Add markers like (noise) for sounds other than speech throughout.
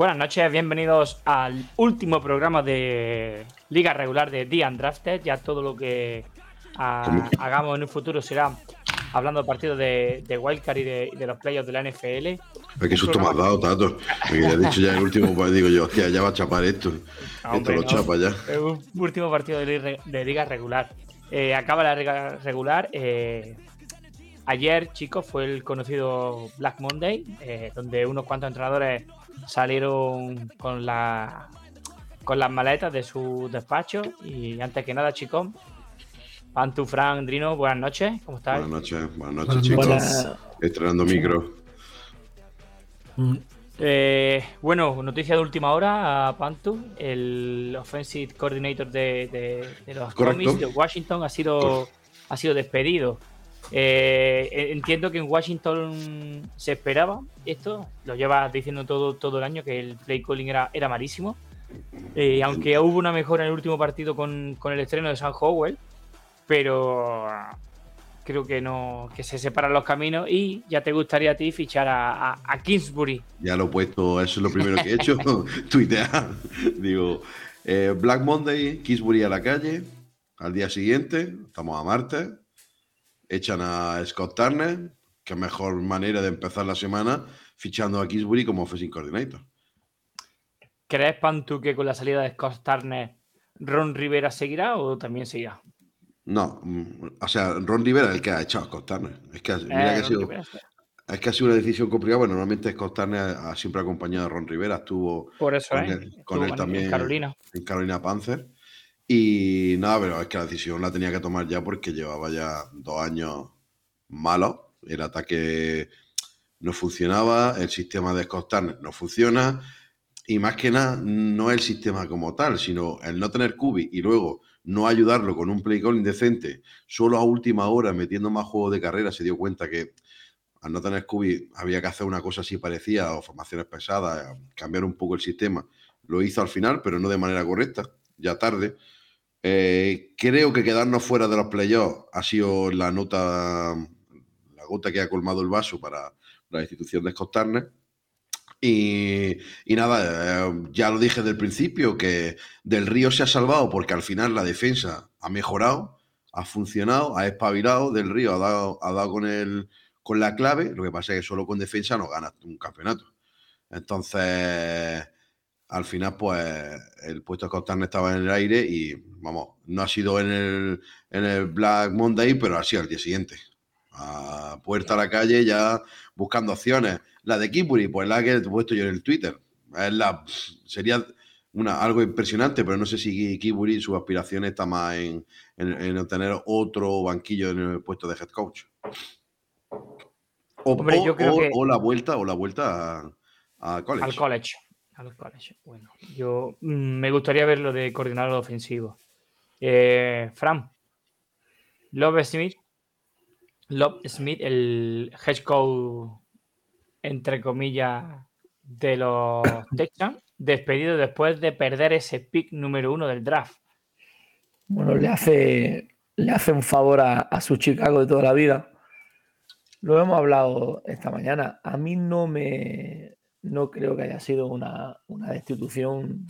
Buenas noches, bienvenidos al último programa de Liga Regular de The Undrafted. Ya todo lo que ah, hagamos en un futuro será hablando de partidos de, de Wildcard y de, los playoffs de la NFL. Ay, qué susto me has dado, Tato. Me he dicho ya el último, pues digo yo, hostia, ya va a chapar esto. (laughs) Esto lo no. chapa ya. Un último partido de, liga- de liga regular. Eh, acaba la liga regular. eh, ayer, chicos, fue el conocido Black Monday, eh, donde unos cuantos entrenadores salieron con la con las maletas de su despacho. Y antes que nada, chicos, Pantu, Fran, Drino, buenas noches. ¿Cómo estáis? Buenas noches, buenas noches, chicos. Buenas- Estrenando micro. Eh, bueno, noticia de última hora a Pantu, el offensive coordinator de, de- de los Correcto. Commons de Washington ha sido, ha sido despedido. Eh, entiendo que en Washington se esperaba esto, lo llevas diciendo todo, todo el año que el play calling era, era malísimo. Eh, aunque hubo una mejora en el último partido con, con el estreno de San Howell, pero ah, creo que no que se separan los caminos y ya te gustaría a ti fichar a, a- a Kingsbury. Ya lo he puesto, eso es lo primero que he hecho, (laughs) tuitear. Digo, eh, Black Monday, Kisbury a la calle, al día siguiente, estamos a martes, echan a Scott Turner, que mejor manera de empezar la semana, fichando a Kisbury como offensive coordinator. ¿Crees, Pantu, que con la salida de Scott Turner Ron Rivera seguirá o también seguirá? No, mm, o sea, Ron Rivera es el que ha echado a Scott Turner. Es que, mira Eh, que ha Ron sido, es que ha sido una decisión complicada. Bueno, normalmente Scott Turner ha siempre acompañado a Ron Rivera, estuvo Por eso, con ¿eh? él, con también En Carolina. en Carolina Panzer. Y nada, pero es que la decisión la tenía que tomar ya porque llevaba ya dos años malos. El ataque no funcionaba, el sistema de Scott no funciona. Y más que nada, no el sistema como tal, sino el no tener cubi y luego no ayudarlo con un play call indecente, solo a última hora metiendo más juegos de carrera, se dio cuenta que al no tener cubi había que hacer una cosa así parecida o formaciones pesadas, cambiar un poco el sistema. Lo hizo al final, pero no de manera correcta, ya tarde. Eh, creo que quedarnos fuera de los playoffs ha sido la nota, la gota que ha colmado el vaso para la institución de Scott y nada, eh, ya lo dije del principio, que Del Río se ha salvado porque al final la defensa ha mejorado, ha funcionado, ha espabilado, Del Río ha dado, ha dado con, el, con la clave, lo que pasa es que solo con defensa no ganas un campeonato. Entonces, al final, pues el puesto de Costarne estaba en el aire y, vamos, no ha sido en el, en el Black Monday, pero ha sido al día siguiente. A puerta a la calle ya buscando opciones. La de Kipuri, pues la que he puesto yo en el Twitter. Es la, sería una, algo impresionante, pero no sé si Kipuri, su aspiración está más en, en- en obtener otro banquillo en el puesto de head coach. O, Hombre, o- yo creo o- que- o la vuelta, o la vuelta a, a college. Al college. College. Bueno, yo mm, me gustaría verlo de coordinador ofensivo. Eh, Fran. Love Smith. Love Smith, el head coach, entre comillas, de los (coughs) Texans, despedido después de perder ese pick número uno del draft. Bueno, le hace, le hace un favor a, a su Chicago de toda la vida. Lo hemos hablado esta mañana. A mí no me no creo que haya sido una, destitución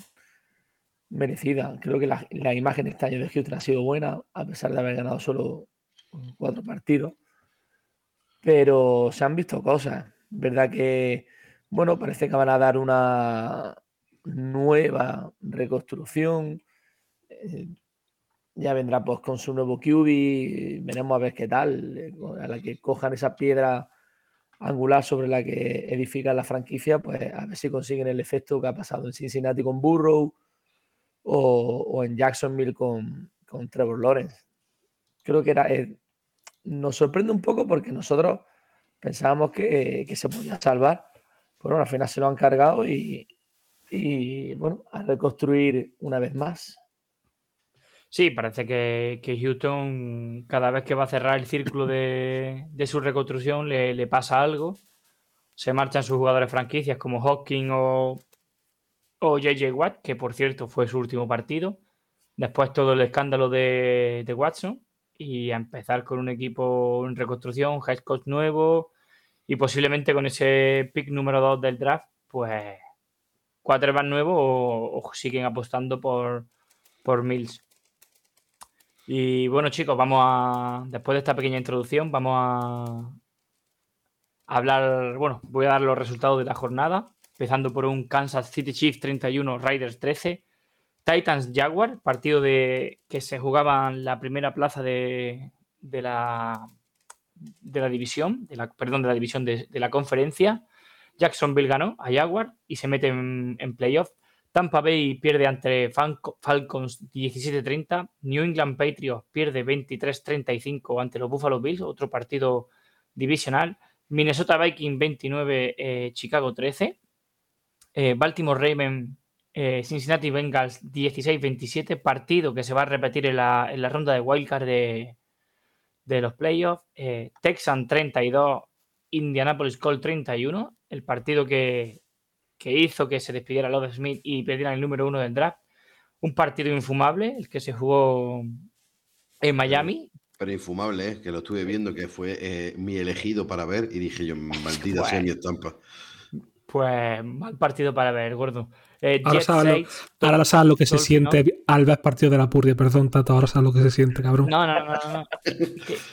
merecida. Creo que la, la imagen este año de Houston ha sido buena, a pesar de haber ganado solo cuatro partidos. Pero se han visto cosas. Verdad que, bueno, parece que van a dar una nueva reconstrucción. Eh, ya vendrá pues con su nuevo QB, veremos a ver qué tal, eh, a la que cojan esa piedra angular sobre la que edificar la franquicia, pues a ver si consiguen el efecto que ha pasado en Cincinnati con Burrow o, o en Jacksonville con, con Trevor Lawrence. Creo que era, eh, nos sorprende un poco porque nosotros pensábamos que, que se podía salvar, pero bueno, al final se lo han cargado y, y bueno, a reconstruir una vez más. Sí, parece que, que Houston, cada vez que va a cerrar el círculo de, de su reconstrucción, le, le pasa algo. Se marchan sus jugadores franquicias como Hopkins o, o JJ Watt, que por cierto fue su último partido. Después todo el escándalo de, de Watson y a empezar con un equipo en reconstrucción, head coach nuevo y posiblemente con ese pick número 2 del draft, pues quarterback nuevo o, o siguen apostando por, por Mills. Y bueno, chicos, vamos a. Después de esta pequeña introducción, vamos a hablar. Bueno, voy a dar los resultados de la jornada. Empezando por un Kansas City Chiefs 31, Raiders 13. Titans Jaguar, partido de que se jugaba en la primera plaza de, de la de la división, de la, perdón, de la división de, de la conferencia. Jacksonville ganó a Jaguar y se mete en, en playoff. Tampa Bay pierde ante Falco- Falcons 17-30. New England Patriots pierde 23-35 ante los Buffalo Bills, otro partido divisional. Minnesota Vikings 29, eh, Chicago 13. Eh, Baltimore Ravens, eh, Cincinnati Bengals 16-27. Partido que se va a repetir en la, en la ronda de wildcard de, de los playoffs. Eh, Texan 32, Indianapolis Colts 31. El partido que, que hizo que se despidiera Love Smith y perdieran el número uno del draft. Un partido infumable, el que se jugó en Miami. Pero infumable, ¿eh? que lo estuve viendo, que fue eh, mi elegido para ver y dije yo, maldita sea Bueno. mi estampa. Pues mal partido para ver, gordo. Eh, Ahora sabes, lo, 6, ahora sabes lo que se todo el siente al ver partido de la Purria. Perdón, Tato, ahora sabes lo que se siente, cabrón. No, no, no, no. no.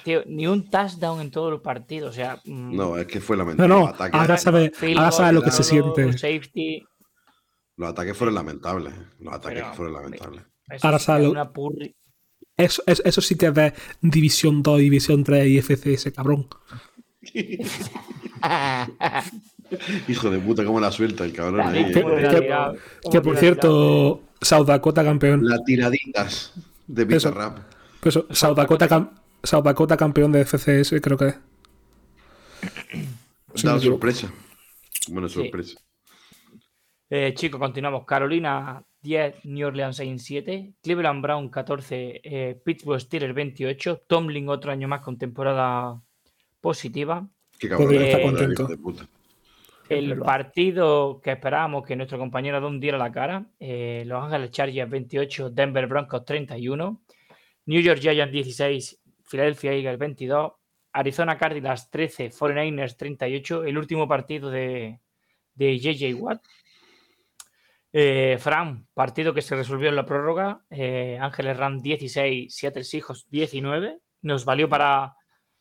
Tío, ni un touchdown en todos los partidos. O sea, mm, No, es que fue No, lamentable. no, los, ataques, ahora sabes, sabes lo que se todo, siente. Safety. los ataques fueron lamentables. Los ataques Pero, fueron lamentables. Eso Ahora sabes es lo- una purri. Eso, eso, eso sí que es ver División 2, División 3 y FCS, cabrón. (laughs) (laughs) Hijo de puta, cómo la suelta el cabrón Dale, ahí. que- ¿eh? ¿cómo te la que- te por la cierto, South Dakota campeón. Las tiraditas de. Bizarrap. Pues eso, South Dakota, cam- South Dakota campeón de FCS, creo que es. (clears throat) Sí, Da sorpresa. Buena Sí. sorpresa. Eh, chicos, continuamos. Carolina 10, New Orleans Saints 7, Cleveland Brown 14, eh, Pittsburgh Steelers 28, Tomlin otro año más con temporada positiva. Qué cabrón. Eh, hijo contento. de puta. El partido que esperábamos que nuestro compañero Don diera la cara, eh, Los Ángeles Chargers 28, Denver Broncos 31, New York Giants 16, Philadelphia Eagles 22, Arizona Cardinals 13, 49ers 38, el último partido de, de JJ Watt. Eh, Fran, partido que se resolvió en la prórroga, eh, Ángeles Ram 16, Seattle Seahawks 19, nos valió para,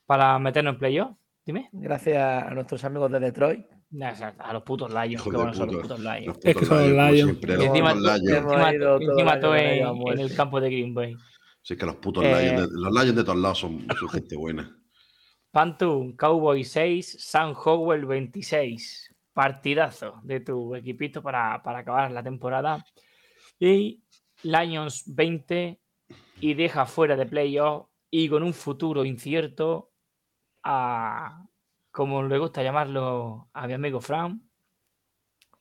para meternos en playoff. Dime. Gracias a nuestros amigos de Detroit. A los putos Lions, que de buenos son los putos Lions. Los Es que son los los Encima, encima, todo en, a el campo de Green Bay. Sí, es que los putos Eh, Lions, de, los Lions de todos lados son, son gente buena. Pantu, Cowboy 6, San Howell 26. Partidazo de tu equipito para, para acabar la temporada. Y Lions 20 y deja fuera de playoff y con un futuro incierto a, como le gusta llamarlo a mi amigo Fran.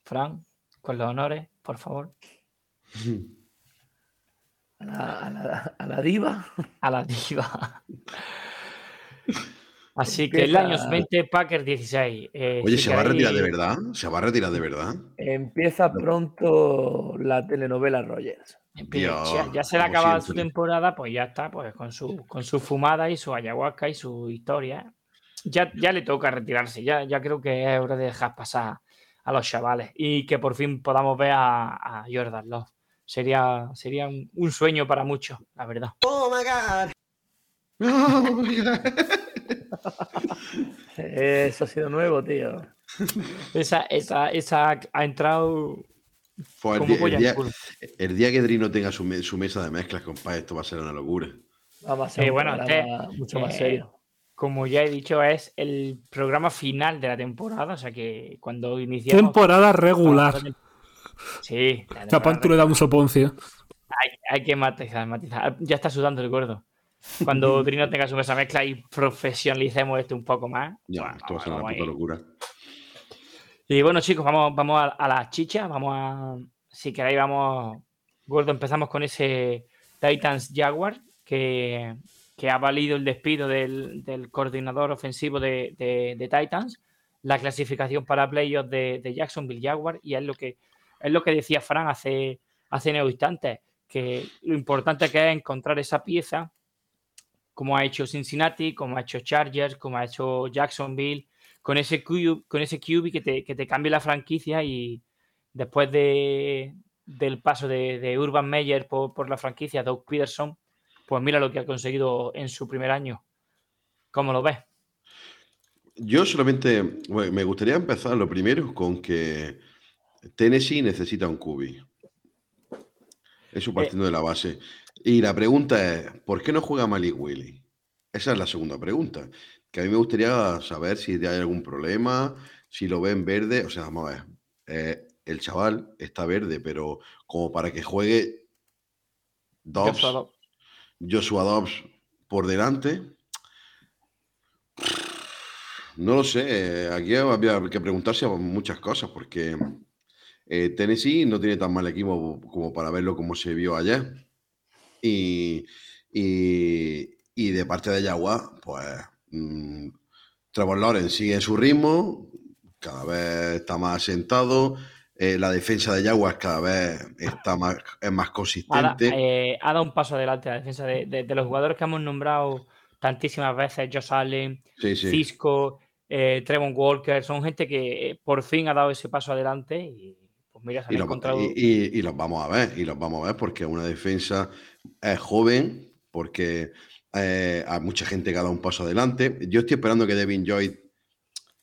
Fran, con los honores, por favor. (laughs) A la, a la- a la diva. (laughs) a la diva. (laughs) Así que Empieza- Lions 20, Packers 16. Eh, Oye, si ¿se va a retirar de verdad? ¿Se va a retirar de verdad? Empieza pronto la telenovela Rogers. Dios, ya, ya se le ha como acabado su siempre. temporada, pues ya está, pues con su, con su fumada y su ayahuasca y su historia. Ya, ya le toca retirarse, ya, ya creo que es hora de dejar pasar a los chavales y que por fin podamos ver a, a Jordan Love. Sería, sería un, un sueño para muchos, la verdad. (laughs) Eso ha sido nuevo, tío. Esa, esa, esa ha entrado Pues el, como día, el día- el día que Drino tenga su, me- su mesa de mezclas, compadre, esto va a ser una locura. Vamos a ser Eh, bueno, programa este- mucho más eh, serio. Como ya he dicho, es el programa final de la temporada. O sea que cuando iniciamos. Temporada regular. Sí. la Pantu le da un soponcio. Hay, hay que matizar, matizar. Ya está sudando el gordo. Cuando (laughs) Trino tenga su mesa mezcla y profesionalicemos esto un poco más. Ya, bueno, esto va a ser una puta locura. Y bueno, chicos, vamos, vamos a, a las chichas. Vamos a. Si queréis, vamos. Gordo, empezamos con ese Titans Jaguar que, que ha valido el despido del, coordinador ofensivo de, de- Titans, la clasificación para playoffs de, de Jacksonville Jaguar, y es lo que es lo que decía Fran hace, hace unos instantes, que lo importante que es encontrar esa pieza, como ha hecho Cincinnati, como ha hecho Chargers, como ha hecho Jacksonville, con ese QB, con ese QB que te, que te cambie la franquicia y después de, del paso de, de Urban Meyer por, por la franquicia, Doug Peterson, pues mira lo que ha conseguido en su primer año. ¿Cómo lo ves? Yo solamente bueno, me gustaría empezar lo primero con que Tennessee necesita un cubi. Eso partiendo de la base. Y la pregunta es, ¿por qué no juega Malik Willy? Esa es la segunda pregunta. Que a mí me gustaría saber si hay algún problema, si lo ven verde. O sea, vamos a ver. eh, el chaval está verde, pero como para que juegue Dobbs, Joshua Dobbs. Por delante. No lo sé. eh, Aquí había que preguntarse muchas cosas porque eh, Tennessee no tiene tan mal equipo como para verlo como se vio ayer. Y, y- de parte de Jaguar, pues mm, Trevor Lawrence sigue su ritmo, cada vez está más asentado. Eh, la defensa de Jaguars cada vez está más, es más Ha, consistente. eh, ha dado un paso adelante la defensa de, de- de los jugadores que hemos nombrado tantísimas veces, Josh Allen, Sí, sí. Cisco, eh, Trevon Walker, son gente que eh, por fin ha dado ese paso adelante y pues mira, se Y los, encontrado... y- y- y los vamos a ver, y los vamos a ver porque una defensa es joven, porque hay mucha gente que ha dado un paso adelante. Yo estoy esperando que Devin Lloyd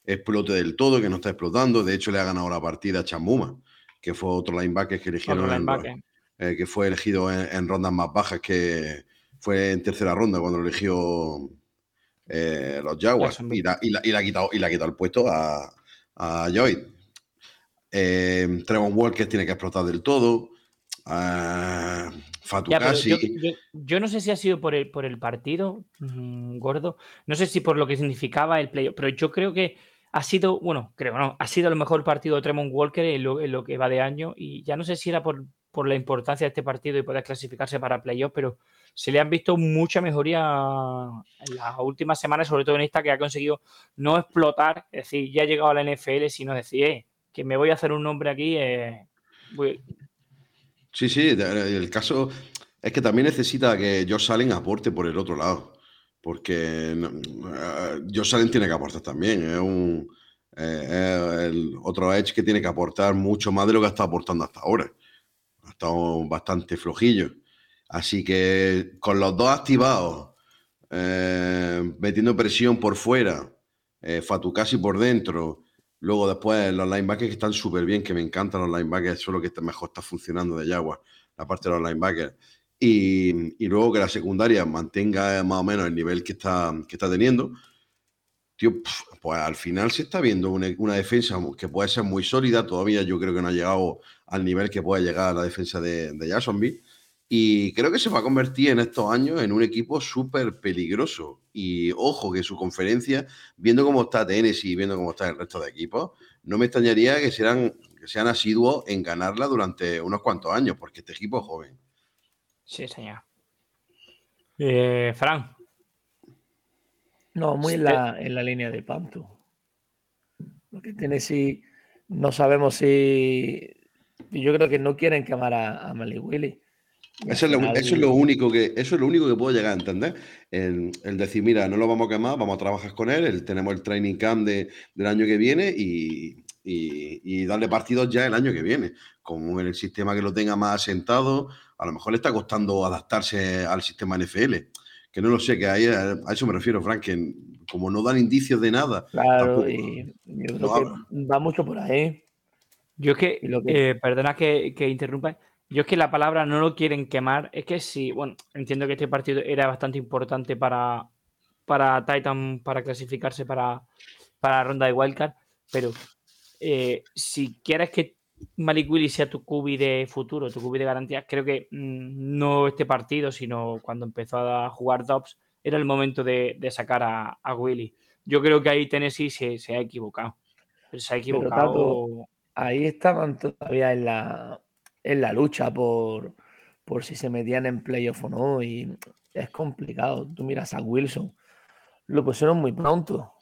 explote del todo, que no está explotando. De hecho, le ha ganado la partida a Chamuma, que fue otro linebacker que eligieron en- eh, que fue elegido en, en rondas más bajas, que fue en tercera ronda cuando lo eligió eh, los Jaguars. Y, la- y la- y le ha quitado, y le ha quitado el puesto a, a Lloyd. Eh, Trevon Walker tiene que explotar del todo. Fatu Ya, yo no sé si ha sido por el, por el partido, mm, gordo, no sé si por lo que significaba el playoff, pero yo creo que ha sido, bueno, creo no, ha sido el mejor partido de Tremont Walker en lo, que va de año y ya no sé si era por, por la importancia de este partido y poder clasificarse para playoff, pero se le han visto mucha mejoría en las últimas semanas, sobre todo en esta que ha conseguido no explotar, es decir, ya ha llegado a la NFL, sino decir, eh, que me voy a hacer un nombre aquí, eh, Sí, sí, el caso es que también necesita que Josh Allen aporte por el otro lado, porque eh, Josh tiene que aportar también, es un eh, otro edge que tiene que aportar mucho más de lo que ha estado aportando hasta ahora. Ha estado bastante flojillo. Así que con los dos activados, eh, metiendo presión por fuera, eh, Fatukasi por dentro, Luego después los linebackers que están súper bien, que me encantan los linebackers, eso es lo que mejor está funcionando de Jaguar, la parte de los linebackers. Y, y luego que la secundaria mantenga más o menos el nivel que está, que está teniendo. Tío, pues al final se está viendo una, defensa que puede ser muy sólida. Todavía yo creo que no ha llegado al nivel que puede llegar la defensa de, de Jacksonville. Y creo que se va a convertir en estos años en un equipo súper peligroso. Y ojo que su conferencia, viendo cómo está Tennessee y viendo cómo está el resto de equipos, no me extrañaría que, serán, que sean asiduos en ganarla durante unos cuantos años, porque este equipo es joven. Sí, señor. Eh, Fran, No, muy en la, en la línea de Pantu. Lo que Tennessee, no sabemos si. Yo creo que no quieren quemar a, a Malik Willy. Eso es, lo, eso es lo único que eso es lo único que puedo llegar a entender. El, el decir, mira, no lo vamos a quemar, vamos a trabajar con él, el- tenemos el training camp de- del año que viene y, y- y darle partidos ya el año que viene. Como en el sistema que lo tenga más asentado, a lo mejor le está costando adaptarse al sistema NFL. Que no lo sé, que ahí, a, eso me refiero, Frank, que como no dan indicios de nada, Claro, tampoco- y yo no creo que va mucho por ahí. yo es que, Y lo que- eh, perdona que, que interrumpa, yo es que la palabra no lo quieren quemar, es que sí, bueno, entiendo que este partido era bastante importante para, para Titan para clasificarse para, para la ronda de Wildcard, pero eh, si quieres que Malik Willis sea tu cubi de futuro, tu cubi de garantías, creo que mm, no este partido, sino cuando empezó a jugar Dobbs, era el momento de, de sacar a, a Willy. Yo creo que ahí Tennessee se, se ha equivocado. Pero se ha Pero, equivocado. Ahí estaban todavía en la, en la lucha por, por si se metían en playoff o no. Y es complicado. Tú miras a Wilson. Lo pusieron muy pronto.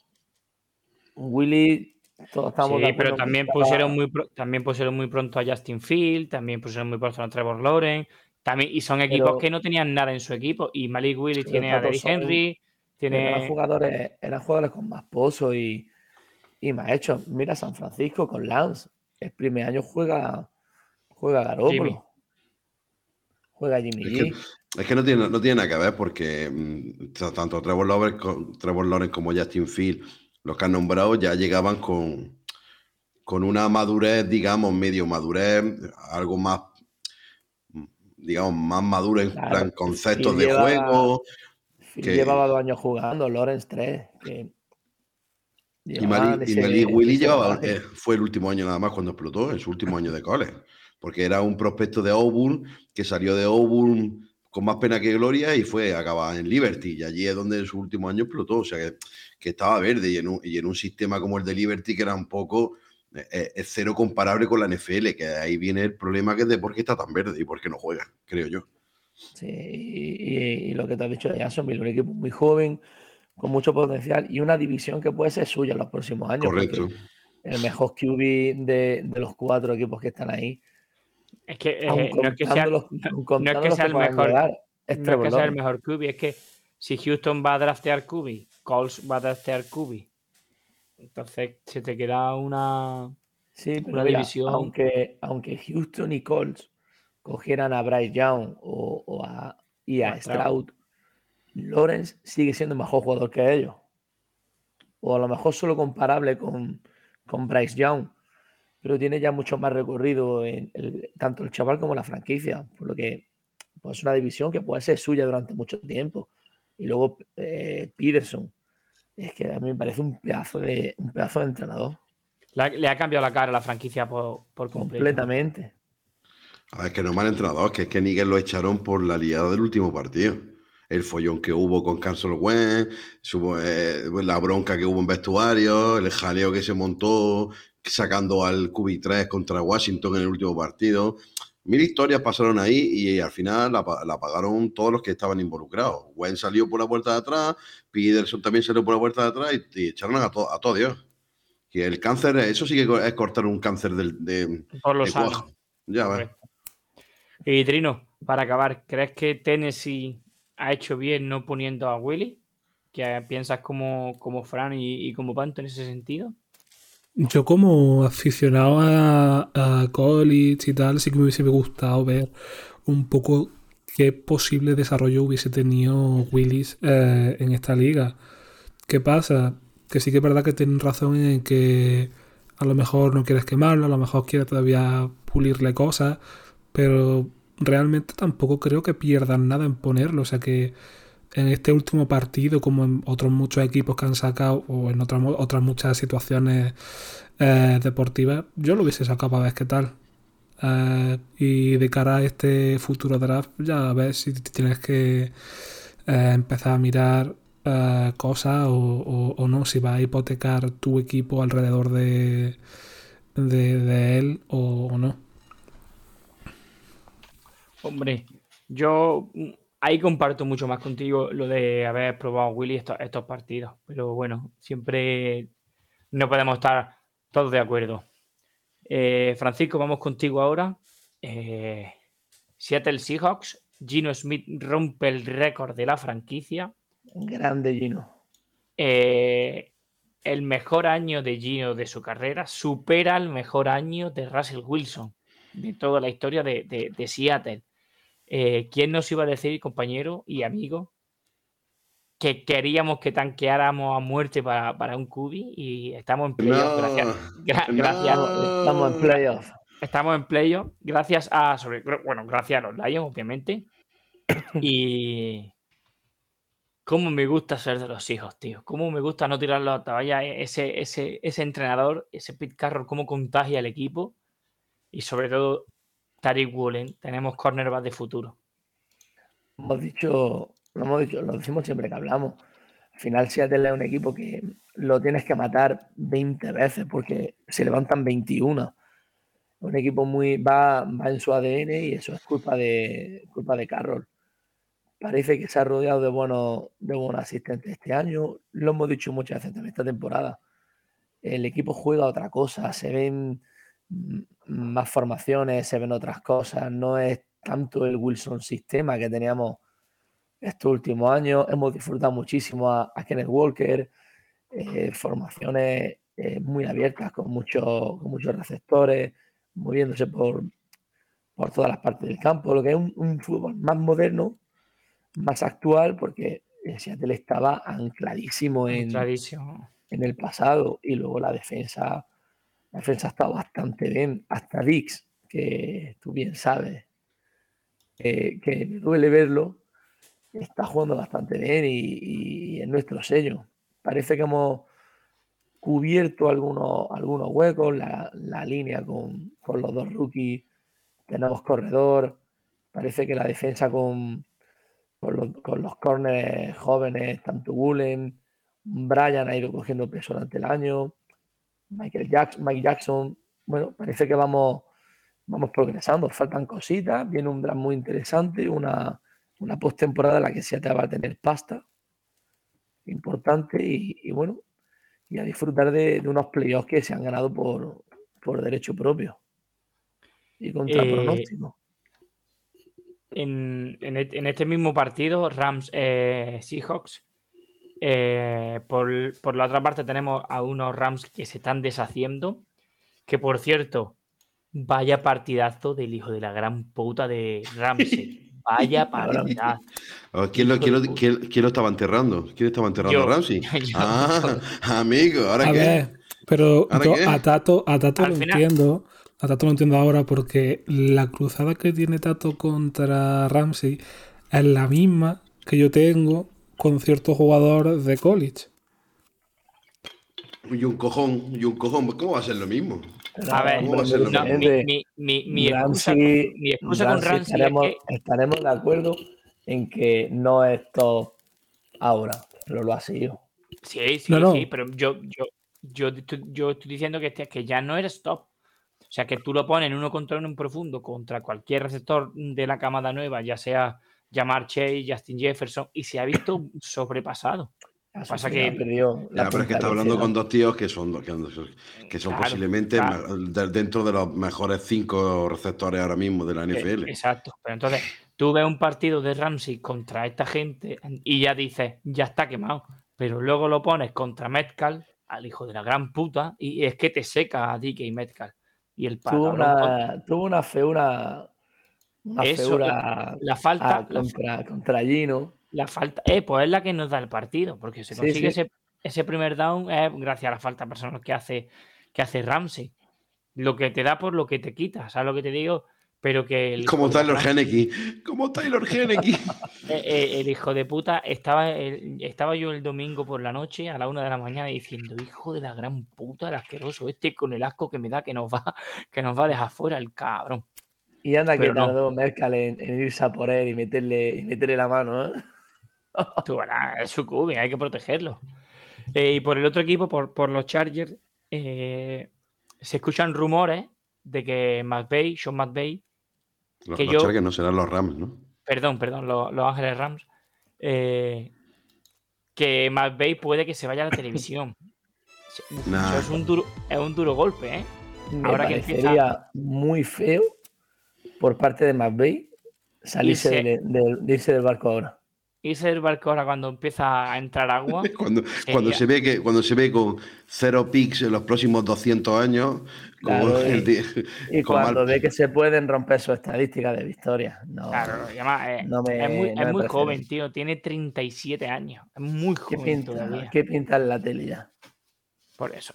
Willy, todos estamos de Sí, pero también pusieron, muy pro- también pusieron muy pronto a Justin Field, también pusieron muy pronto a Trevor Lawrence, también, y son equipos Pero- que no tenían nada en su equipo. Y Malik Willis tiene a Derrick Henry, pero Eran tiene. jugadores, eran jugadores con más pozo y, y más hechos. Mira San Francisco con Lance. El primer año juega, juega Garoppolo. Jimmy. Juega Jimmy Es G. que, es que no, tiene, no tiene nada que ver porque mm, tanto Trevor Lawrence, Trevor Lawrence como Justin Field, los que han nombrado, ya llegaban con, con una madurez, digamos, medio madurez, algo más, digamos, más maduro en Claro, plan conceptos de juego. Que- llevaba dos años jugando, Lawrence tres. Que Y Malik, y ese llevaba, eh, fue el último año nada más cuando explotó, en su último año de cole. Porque era un prospecto de Auburn que salió de Auburn con más pena que gloria y fue a acabar en Liberty. Y allí es donde en su último año explotó. O sea que, que estaba verde y en, un, y en un sistema como el de Liberty que era un poco. eh, eh, es cero comparable con la NFL, que ahí viene el problema que es de por qué está tan verde y por qué no juega, creo yo. Sí, y, lo que te has dicho de Jacksonville, un equipo muy joven, con mucho potencial y una división que puede ser suya en los próximos años. Correcto. El mejor QB de, de los cuatro equipos que están ahí. Es que eh, no es que sea, los- no- es que sea el mejor, llegar, es no es que sea el mejor QB, es que si Houston va a draftear QB, Colts va a draftear QB. Entonces se te queda una. Sí, pero una mira, división. aunque, aunque Houston y Colts cogieran a Bryce Young o, o a, y a. Stroud, Lawrence sigue siendo mejor jugador que ellos. O a lo mejor solo comparable con, con Bryce Young, pero tiene ya mucho más recorrido en el- tanto el chaval como la franquicia, por lo que pues, es una división que puede ser suya durante mucho tiempo. Y luego eh, Peterson, es que a mí me parece un pedazo de, un pedazo de entrenador, la- le ha cambiado la cara a la franquicia por, por completo. completamente. A ver, que no mal entrenador, que es que Nigel lo echaron por la liada del último partido. El follón que hubo con Cancel Wentz, eh, la bronca que hubo en vestuario, el jaleo que se montó sacando al QB3 contra Washington en el último partido. Mil historias pasaron ahí y al final la, pa- la pagaron todos los que estaban involucrados. Wentz salió por la puerta de atrás, Peterson también salió por la puerta de atrás y, y echaron a, to- a todo Dios. Que el cáncer, eso sí que es cortar un cáncer del, de, Por los de. Ya. Y Trino, para acabar, ¿crees que Tennessee ha hecho bien no poniendo a Willy? ¿Que piensas como, como Fran y, como Panto en ese sentido? Yo como aficionado a, a college y tal, sí que me hubiese gustado ver un poco qué posible desarrollo hubiese tenido Willis eh, en esta liga. ¿Qué pasa? Que sí que es verdad que tienen razón en que a lo mejor no quieres quemarlo, a lo mejor quieres todavía pulirle cosas, pero realmente tampoco creo que pierdan nada en ponerlo. O sea que en este último partido, como en otros muchos equipos que han sacado, o en otras, otras muchas situaciones eh, deportivas, yo lo hubiese sacado para ver qué tal. Eh, y de cara a este futuro draft, ya a ver si tienes que eh, empezar a mirar cosas o, no, si vas a hipotecar tu equipo alrededor de, de, él o no. Hombre, yo mm, ahí comparto mucho más contigo lo de haber probado Willy estos, estos partidos. Pero bueno, siempre no podemos estar todos de acuerdo. Eh, Francisco, vamos contigo ahora. Eh, Seattle Seahawks. Gino Smith rompe el récord de la franquicia. Grande Gino. Eh, el mejor año de Gino de su carrera supera el mejor año de Russell Wilson de toda la historia de, de- de Seattle. Eh, ¿Quién nos iba a decir, compañero y amigo, que queríamos que tanqueáramos a muerte para, para un cubi y estamos en playoff No, gracias, gra- no. gracias, Estamos en playoff. estamos en playoff gracias a sobre bueno gracias a los Lions obviamente (coughs) y Cómo me gusta ser de los hijos, tío. Cómo me gusta no tirar la toalla. Ese, ese, ese entrenador, ese Pete Carroll, cómo contagia al equipo. Y sobre todo, Tariq Woolen. Tenemos cornerbacks de futuro. Hemos dicho, lo hemos dicho, lo decimos siempre que hablamos. Al final Seattle es un equipo que lo tienes que matar 20 veces porque se levantan 21. Un equipo muy va, va en su ADN y eso es culpa de culpa de Carroll. Parece que se ha rodeado de buenos, de buenos asistentes este año. Lo hemos dicho muchas veces también esta temporada. El equipo juega otra cosa, se ven más formaciones, se ven otras cosas. No es tanto el Wilson sistema que teníamos estos últimos años. Hemos disfrutado muchísimo a, a Kenneth Walker, eh, formaciones eh, muy abiertas con, muchos con muchos receptores, moviéndose por, por todas las partes del campo, lo que es un, un fútbol más moderno, más actual, porque el Seattle estaba ancladísimo en, en el pasado y luego la defensa, la defensa estado bastante bien, hasta Dix, que tú bien sabes que, me duele verlo, está jugando bastante bien y, es nuestro sello. Parece que hemos cubierto algunos, algunos huecos, la, la línea con, con los dos rookies, tenemos corredor, parece que la defensa con, con los, con los corners jóvenes, tanto Gulen, Brian ha ido cogiendo peso durante el año, Michael Jackson, Mike Jackson, bueno, parece que vamos, vamos progresando, faltan cositas, viene un draft muy interesante, una, una postemporada en la que Seattle va a tener pasta importante y, y bueno, y a disfrutar de, de unos playoffs que se han ganado por, por derecho propio y contra Eh, pronóstico. en, en en este mismo partido, Rams eh, Seahawks. Eh, por, por la otra parte, tenemos a unos Rams que se están deshaciendo. Que por cierto, vaya partidazo del hijo de la gran puta de Ramsey. (laughs) Vaya partidazo. Ah, ¿Quién lo, quién, de lo, puta. quién- quién lo estaba enterrando? ¿Quién estaba enterrando Yo. a Ramsey? (laughs) Yo. Ah, (laughs) amigo, ¿ahora A qué? ver, pero ¿Ahora yo qué? a Tato, a Tato lo final- entiendo. A Tato lo entiendo ahora porque la cruzada que tiene Tato contra Ramsey es la misma que yo tengo con cierto jugador de college. Y un cojón, y un cojón. ¿Cómo va a ser lo mismo? A ver, ¿cómo va a ser lo no, mi, mi- mi- mi excusa, Ramsey- mi excusa con Ramsey Ramsey es estaremos, que estaremos de acuerdo en que no es top ahora, pero lo ha sido. Sí, sí, No, no. sí, pero yo, yo, yo, estoy- yo estoy diciendo que, este- que ya no eres top. O sea, que tú lo pones en uno contra uno en profundo contra cualquier receptor de la camada nueva, ya sea Jamar Chase, Justin Jefferson, y se ha visto (clears throat) sobrepasado. Ha Pasa sufrido, que- la Ya, pero es que está hablando con dos tíos que son, que son- que son Claro, posiblemente claro. dentro de los mejores cinco receptores ahora mismo de la Eh, NFL. Exacto. Pero entonces, tú ves un partido de Ramsey contra esta gente y ya dices, ya está quemado. Pero luego lo pones contra Metcalf, al hijo de la gran puta, y es que te seca a DK Metcalf. Y el Tuvo una, tuvo una feura, una Eso, feura la falta, ah, la, contra, contra Gino. la falta, eh, pues es la que nos da el partido, porque se consigue sí. Ese, ese primer down es gracias a la falta personal que hace, que hace Ramsey. Lo que te da por lo que te quita, ¿sabes lo que te digo? Pero que el, Como Ramsey- Henneke. Como Tyler Henneke. (laughs) eh, eh, el hijo de puta, estaba, el- estaba yo el domingo por la noche a la una de la mañana diciendo, hijo de la gran puta, el asqueroso este con el asco que me da que nos va, que nos va a dejar fuera el cabrón. Y anda que no. tardó Merkel en, en irse a por él y meterle, y meterle la mano. ¿eh? (laughs) Tú es su cubi, hay que protegerlo. Eh, y por el otro equipo, por, por los Chargers, eh, se escuchan rumores de que McVay, Sean McVay, Los, Que los yo- Chargers no serán los Rams, ¿no? perdón, perdón, los, los Ángeles Rams, eh, que McVay puede que se vaya a la televisión. (laughs) Eso es un duro, es un duro golpe, ¿eh? Me Ahora que parecería muy feo por parte de McVeigh salirse Irse- de, de- de irse del barco ahora. Irse del barco ahora cuando empieza a entrar agua. (laughs) Cuando, cuando, se ve que, cuando se ve con cero picks en los próximos 200 años, como Claro, el y- Y como cuando al- ve que se pueden romper sus estadísticas de victoria. No, Claro, y además, eh, no me- es muy, no es me muy joven, tío. Tiene 37 años. Es muy ¿Qué joven pinta, todavía. ¿Qué pinta en la tele ya? Por eso.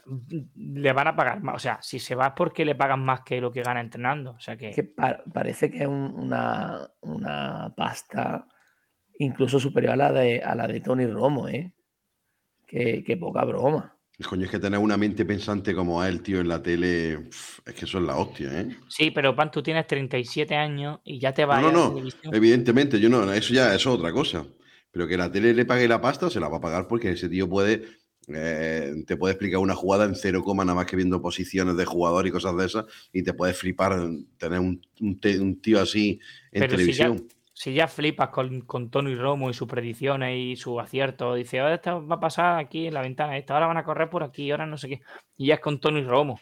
Le van a pagar más. O sea, si se va es porque le pagan más que lo que gana entrenando. O sea que. Que pa- parece que es un- una, una pasta incluso superior a la de, a la de Tony Romo, ¿eh? Que, que poca broma. Coño, es que tener una mente pensante como él, tío, en la tele, es que eso es la hostia, ¿eh? Sí, pero Pan, tú tienes 37 años y ya te vas No, a la no, no, televisión. evidentemente, yo no, eso ya eso es otra cosa. Pero que la tele le pague la pasta, se la va a pagar porque ese tío puede, eh, te puede explicar una jugada en cero coma, nada más que viendo posiciones de jugador y cosas de esas, y te puedes flipar en tener un, un te- un tío así en Pero si ya, televisión. si ya flipas con, con Tony Romo y sus predicciones y su acierto, dice, ahora esto va a pasar aquí en la ventana, esta ahora van a correr por aquí, ahora no sé qué. Y ya es con Tony Romo.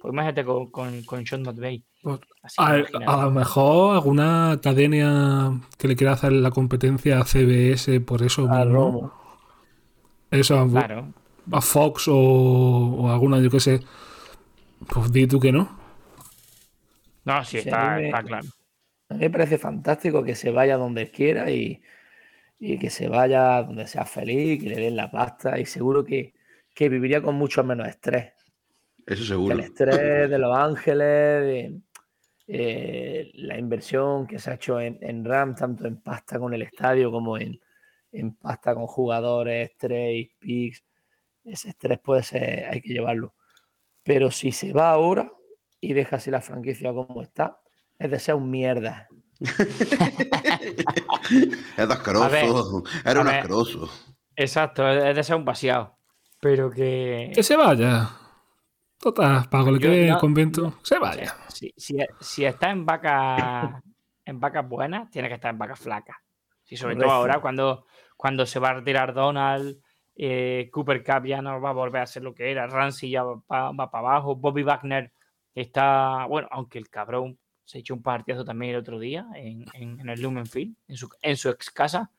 Pues imagínate con, con, con Sean McVay. Pues, A, lo mejor alguna cadena que le quiera hacer la competencia a CBS por eso A mismo. Romo. Eso, a- Claro. a Fox o, o alguna, yo qué sé. Pues di tú que no. No, sí, está, me- está claro. A mí me parece fantástico que se vaya donde quiera y, y que se vaya donde sea feliz, que le den la pasta y seguro que, que viviría con mucho menos estrés. Eso Que seguro. el estrés de Los Ángeles, de, eh, la inversión que se ha hecho en, en RAM, tanto en pasta con el estadio como en, en pasta con jugadores, trade, picks, ese estrés puede ser, hay que llevarlo. Pero si se va ahora y deja así la franquicia como está, es de ser un mierda. (laughs) Es asqueroso. Era un asqueroso. Exacto, es de ser un vaciado. Pero que. Que se vaya. Total, pago le el no- convento. Se vaya. Si, si, si está en vacas en vacas buenas, tiene que estar en vacas flacas. Sí, sobre todo ahora cuando, cuando se va a retirar Donald, eh, Cooper Cup ya no va a volver a ser lo que era, Ramsey ya va, para abajo, Bobby Wagner está, bueno, aunque el cabrón se echó un partidazo también el otro día en, en- en el Lumen Field, en su, en su ex casa,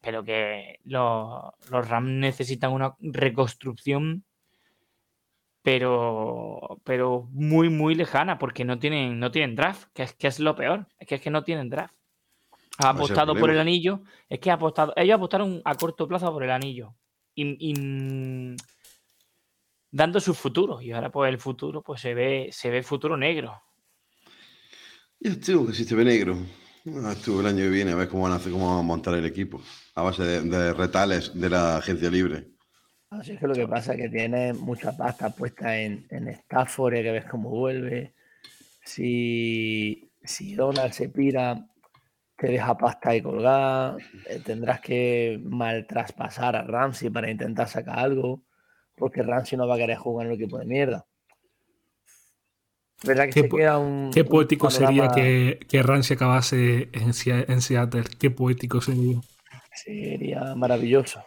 pero que los, los Rams necesitan una reconstrucción pero pero muy muy lejana porque no tienen no tienen draft que es que es lo peor que es que no tienen draft ha apostado por el anillo es que ha apostado ellos apostaron a corto plazo por el anillo y, y, mm, dando su futuro y ahora pues el futuro pues se ve se ve futuro negro Ya estuvo, que si te ve negro. Ah, estuvo el año que viene, a ver cómo van a hacer, cómo van a montar el equipo. A base de, de retales de la agencia libre. Así es que lo que pasa es que tiene mucha pasta puesta en, en Stafford, que ver cómo vuelve. Si, si Donald se pira, te deja pasta ahí colgada. eh, Tendrás que mal traspasar a Ramsey para intentar sacar algo, porque Ramsey no va a querer jugar en el equipo de mierda. ¿Verdad que Qué se queda un. Qué un poético sería que, que Ramsey acabase en, Sea- en Seattle. Qué poético sería. Sería maravilloso.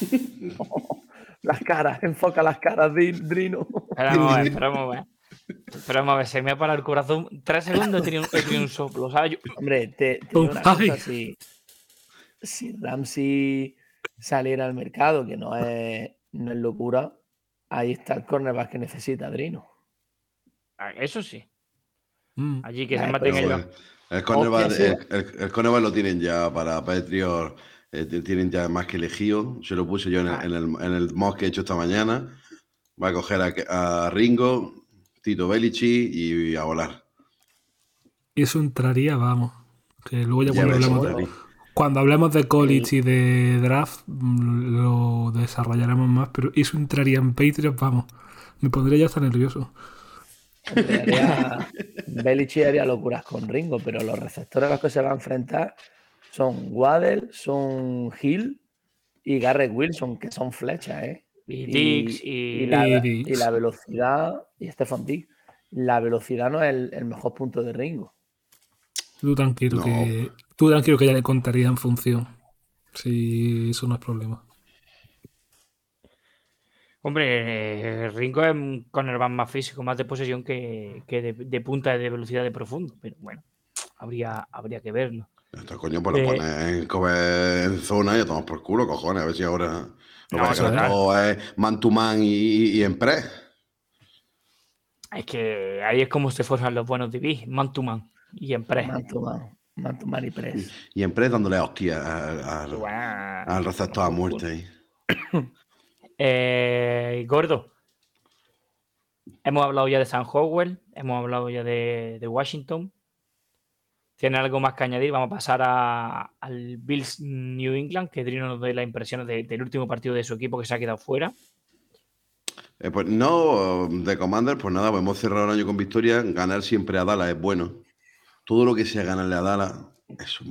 (laughs) las caras, enfoca las caras, Dri- Drino. esperamos a ver esperamos ver esperamos a ver se me ha parado el corazón tres segundos he tenido, he tenido un soplo ¿sabes? Yo- Hombre, te, te digo Un una cosa, high. si, si Ramsey saliera al mercado, que no es, no es locura, ahí está el cornerback que necesita Drino. ah, eso sí Mm. allí que Ya, se maten pero ellos El, el cornerback, el, el- el cornerback lo tienen ya para Patriot. eh, tienen ya más que elegido. Se lo puse yo en el, Ah. en el, en el mock que he hecho esta mañana. Va a coger a, a Ringo, Tito Belichi y, a volar. Y eso entraría, vamos. Que luego ya Ya cuando hablemos, Tari. cuando hablemos de college y de draft mm, lo desarrollaremos más, pero eso entraría en Patreon, vamos. Me pondría ya hasta nervioso. Haría- (laughs) Belichick haría locuras con Ringo, pero los receptores a los que se va a enfrentar son Waddell, son Hill y Garrett Wilson, que son flechas, ¿eh? Y Dix y, y la, Y y Diggs. la velocidad, y Stefan Diggs, la velocidad no es el, el mejor punto de Ringo. Tú tranquilo No. que tú tranquilo que ya le contaría en función. Si eso no es problema. Hombre, eh, Ringo es un cornerback más físico, más de posesión que, que de, de punta y de velocidad de profundo. Pero bueno, habría, habría que verlo. Esto coño, pues lo Eh, pones en, en zona y ya tomamos por culo, cojones. A ver si ahora. Lo No, que pasa es que claro. todo es man to man y, y en pre. Es que ahí es como se forman los buenos DB, man to man y en pre. Man to man, man to man y press. Y en pre dándole hostia al, al, Bueno, al receptor a muerte ahí. (coughs) Eh, gordo. Hemos hablado ya de San Howell, hemos hablado ya de, de Washington. Tiene algo más que añadir, vamos a pasar a- al Bills New England, que Drino nos dé las impresiones de- del último partido de su equipo que se ha quedado fuera. Eh, pues no, de Commander, pues nada, pues hemos cerrado el año con victoria. Ganar siempre a Dallas es bueno. Todo lo que sea ganarle a Dallas, eso,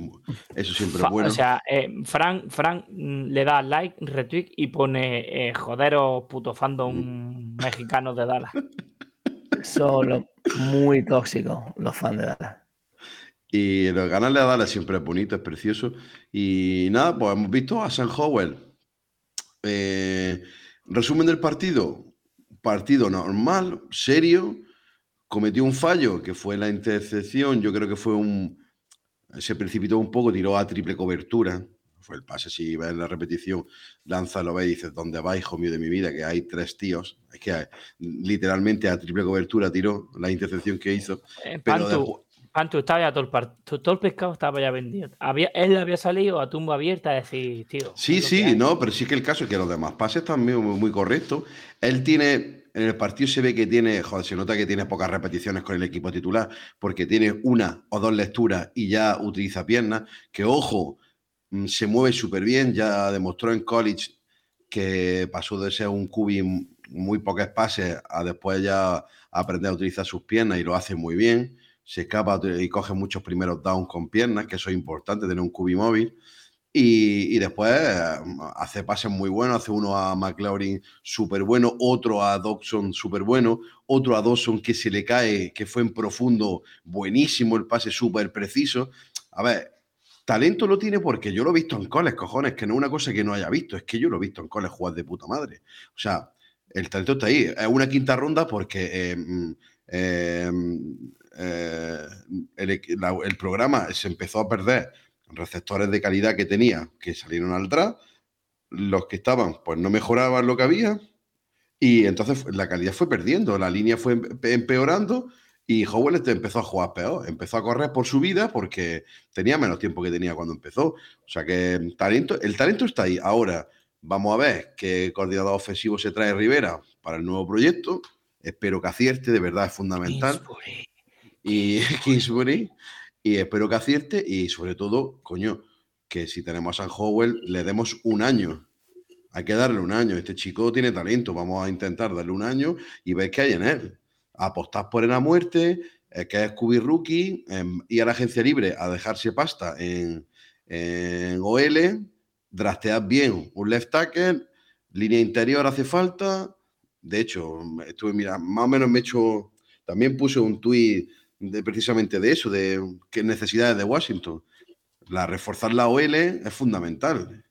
siempre Fa- es bueno. O sea, eh, Frank, Frank mm, le da like, retweet y pone eh, joderos puto fandom (laughs) mexicanos de Dallas. Son muy tóxicos los fans de Dallas. Y lo- ganarle a Dallas siempre es bonito, es precioso. Y nada, pues hemos visto a San Howell. Eh, resumen del partido. Partido normal, serio. Cometió un fallo, que fue la intercepción. Yo creo que fue un... Se precipitó un poco, tiró a triple cobertura. Fue el pase, si ves la repetición, lanza, lo ves y dices, ¿dónde va, hijo mío de mi vida? Que hay tres tíos. Es que literalmente a triple cobertura tiró la intercepción que hizo. Eh, Pero Pantu, estaba ya todo el, par- to- todo el pescado estaba ya vendido. Había, él había salido a tumba abierta a decir, tío. Sí, sí, no, pero sí que el caso es que los demás pases también muy, muy correctos. Él tiene, en el partido se ve que tiene, joder, se nota que tiene pocas repeticiones con el equipo titular, porque tiene una o dos lecturas y ya utiliza piernas, que ojo, mm, se mueve súper bien, ya demostró en college que pasó de ser un cubi muy pocos pases a después ya aprender a utilizar sus piernas y lo hace muy bien. Se escapa y coge muchos primeros downs con piernas, que eso es importante, tener un cubi móvil. Y, y después eh, hace pases muy buenos, hace uno a McLaurin súper bueno, otro a Dodson súper bueno, otro a Dawson que se le cae, que fue en profundo, buenísimo el pase súper preciso. A ver, talento lo tiene porque yo lo he visto en coles, cojones, que no es una cosa que no haya visto, es que yo lo he visto en coles jugar de puta madre. O sea, el talento está ahí. Es una quinta ronda porque eh, mm, eh, eh, el, la- el programa se empezó a perder receptores de calidad que tenía, que salieron al draft, los que estaban, pues no mejoraban lo que había, y entonces la calidad fue perdiendo, la línea fue empe- empeorando, y Howell este empezó a jugar peor, empezó a correr por su vida porque tenía menos tiempo que tenía cuando empezó. O sea que talento, el talento está ahí. Ahora vamos a ver qué coordinador ofensivo se trae Rivera para el nuevo proyecto. Espero que acierte, de verdad es fundamental. Y (laughs) Kingsbury. Y espero que acierte y sobre todo, coño, que si tenemos a San Howell le demos un año. Hay que darle un año. Este chico tiene talento. Vamos a intentar darle un año y ver qué hay en él. Apostar por él a muerte, eh, que es Scooby Rookie, em, ir a la agencia libre a dejarse pasta en, OL, draftear bien un left tackle, línea interior hace falta. De hecho, estuve mirando, más o menos me he hecho, también puse un tuit precisamente de eso, de qué necesidades de Washington. La reforzar la OL es fundamental.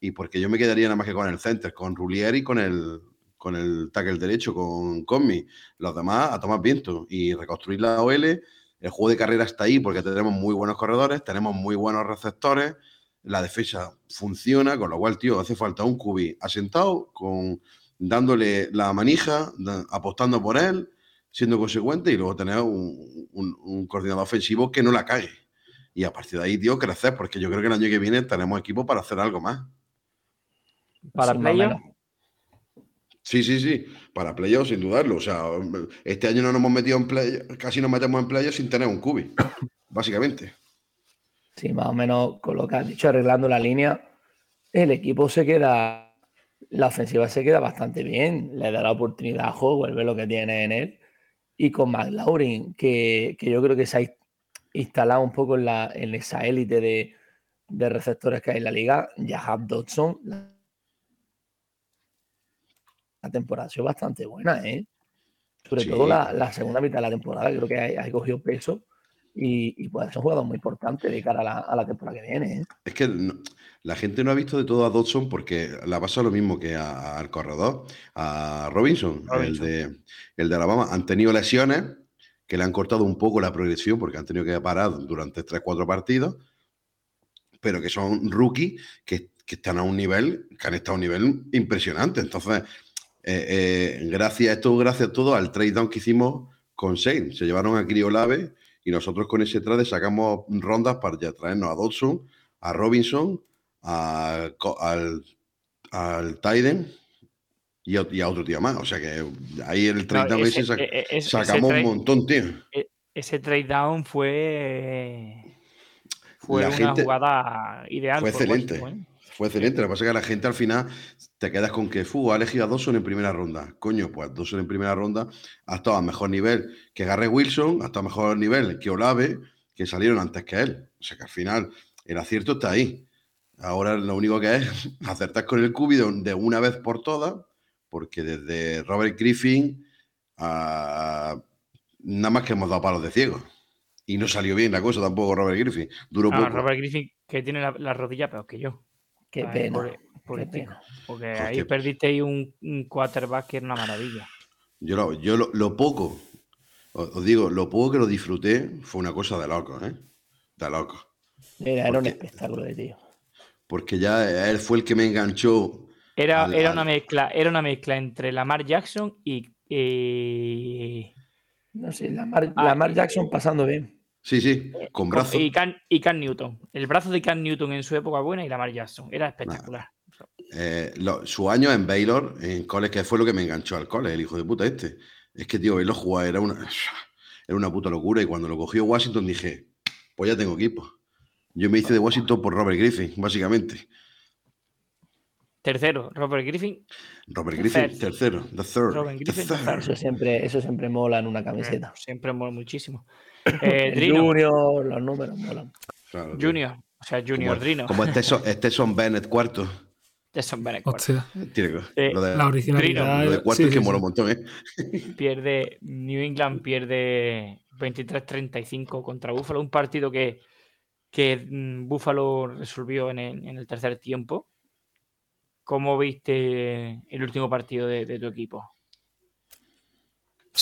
Y porque yo me quedaría nada más que con el center, con Rulier y con el, con el tackle derecho, con Conmi. Los demás a tomar viento y reconstruir la OL. El juego de carrera está ahí porque tenemos muy buenos corredores, tenemos muy buenos receptores, la defensa funciona, con lo cual, tío, hace falta un cubi asentado, con, dándole la manija, apostando por él, siendo consecuente y luego tener un, un- un coordinador ofensivo que no la cague. Y a partir de ahí, tío, crecer, porque yo creo que el año que viene tenemos equipo para hacer algo más. Para playoff. Sí, sí, sí, para playoffs sin dudarlo. O sea, este año no nos hemos metido en play, casi nos metemos en playoffs sin tener un cubi, (coughs) básicamente. Sí, más o menos con lo que has dicho, arreglando la línea, el equipo se queda, la ofensiva se queda bastante bien, le da la oportunidad a Howell, ve lo que tiene en él, y con McLaurin, que, que yo creo que se ha ins- instalado un poco en, la, en esa élite de, de receptores que hay en la liga, Jahab Dodson, la, la temporada ha sido bastante buena, ¿eh? Sobre Sí. todo la, la segunda mitad de la temporada, creo que ha, ha cogido peso y, y puede ser un jugador muy importante de cara a la, a la temporada que viene. ¿eh? Es que no- la gente no ha visto de todo a Dodson porque le ha pasado lo mismo que a- al corredor, a Robinson, El, de, el de Alabama. Han tenido lesiones que le han cortado un poco la progresión porque han tenido que parar durante 3-4 partidos, pero que son rookies que, que están a un nivel, que han estado a un nivel impresionante. Entonces, eh, eh, gracias a esto, gracias a todo al trade down que hicimos con Shane. Se llevaron a Criolave y nosotros con ese trade sacamos rondas para ya traernos a Dodson, a Robinson, a, al, al Tiden y, a- y a otro tío más. O sea que ahí el trade No, down ese- ese sac- e- e- ese- sacamos un montón, tío. ese trade down fue Fue La una gente- jugada ideal. Fue excelente. Washington, ¿eh? Fue excelente. Lo que pasa es que la gente al final te quedas con que Fu ha elegido a Dawson en primera ronda. Coño, pues Dawson en primera ronda ha estado a mejor nivel que Garrett Wilson, ha estado a mejor nivel que Olave, que salieron antes que él. O sea que al final el acierto está ahí. Ahora lo único que es (laughs) acertar con el cubi de, de una vez por todas, porque desde Robert Griffin a nada más que hemos dado palos de ciego. Y no salió bien la cosa tampoco Robert Griffin. Duró Ah, poco. Robert Griffin, que tiene la, la rodilla peor que yo. Qué Ay, pena. pobre- qué pena. Porque ahí perdisteis un, un quarterback que era una maravilla. Yo, lo, yo lo, lo poco, os, os digo, lo poco que lo disfruté fue una cosa de locos, ¿eh? De locos. Era, era un espectáculo de tío. Porque ya él fue el que me enganchó. Era, Al- era al- una mezcla, era una mezcla entre Lamar Jackson y, y, No sé, Lamar, Ah, Lamar y- Jackson pasando bien. Sí, sí, con brazos. y, Cam, y Cam Newton. El brazo de Cam Newton en su época buena y Lamar Jackson. Era espectacular. Eh, lo- su año en Baylor, en college, que fue lo que me enganchó al cole, el hijo de puta este. Es que, tío, verlo jugar era una, era una puta locura. Y cuando lo cogió Washington dije, pues ya tengo equipo. Yo me hice de Washington por Robert Griffin, básicamente. Tercero, Robert Griffin. Robert Griffin, tercero. The third. Griffin, the third. third. Eso siempre, eso siempre mola en una camiseta. Siempre mola muchísimo. (laughs) Eh, Drino, Junior, los números molan. Claro, tío. Junior. O sea, Junior como, Drino. Como este son, este son Bennett cuarto. Jason Bennett, cuarto. Hostia, Tiene que- Eh, lo de, la originalidad. lo de cuarto sí, es que sí, mola sí. un montón, ¿eh? pierde New England pierde 23-35 contra Buffalo, un partido que, que mm, Buffalo resolvió en el, en el tercer tiempo. ¿Cómo viste el último partido de, de tu equipo?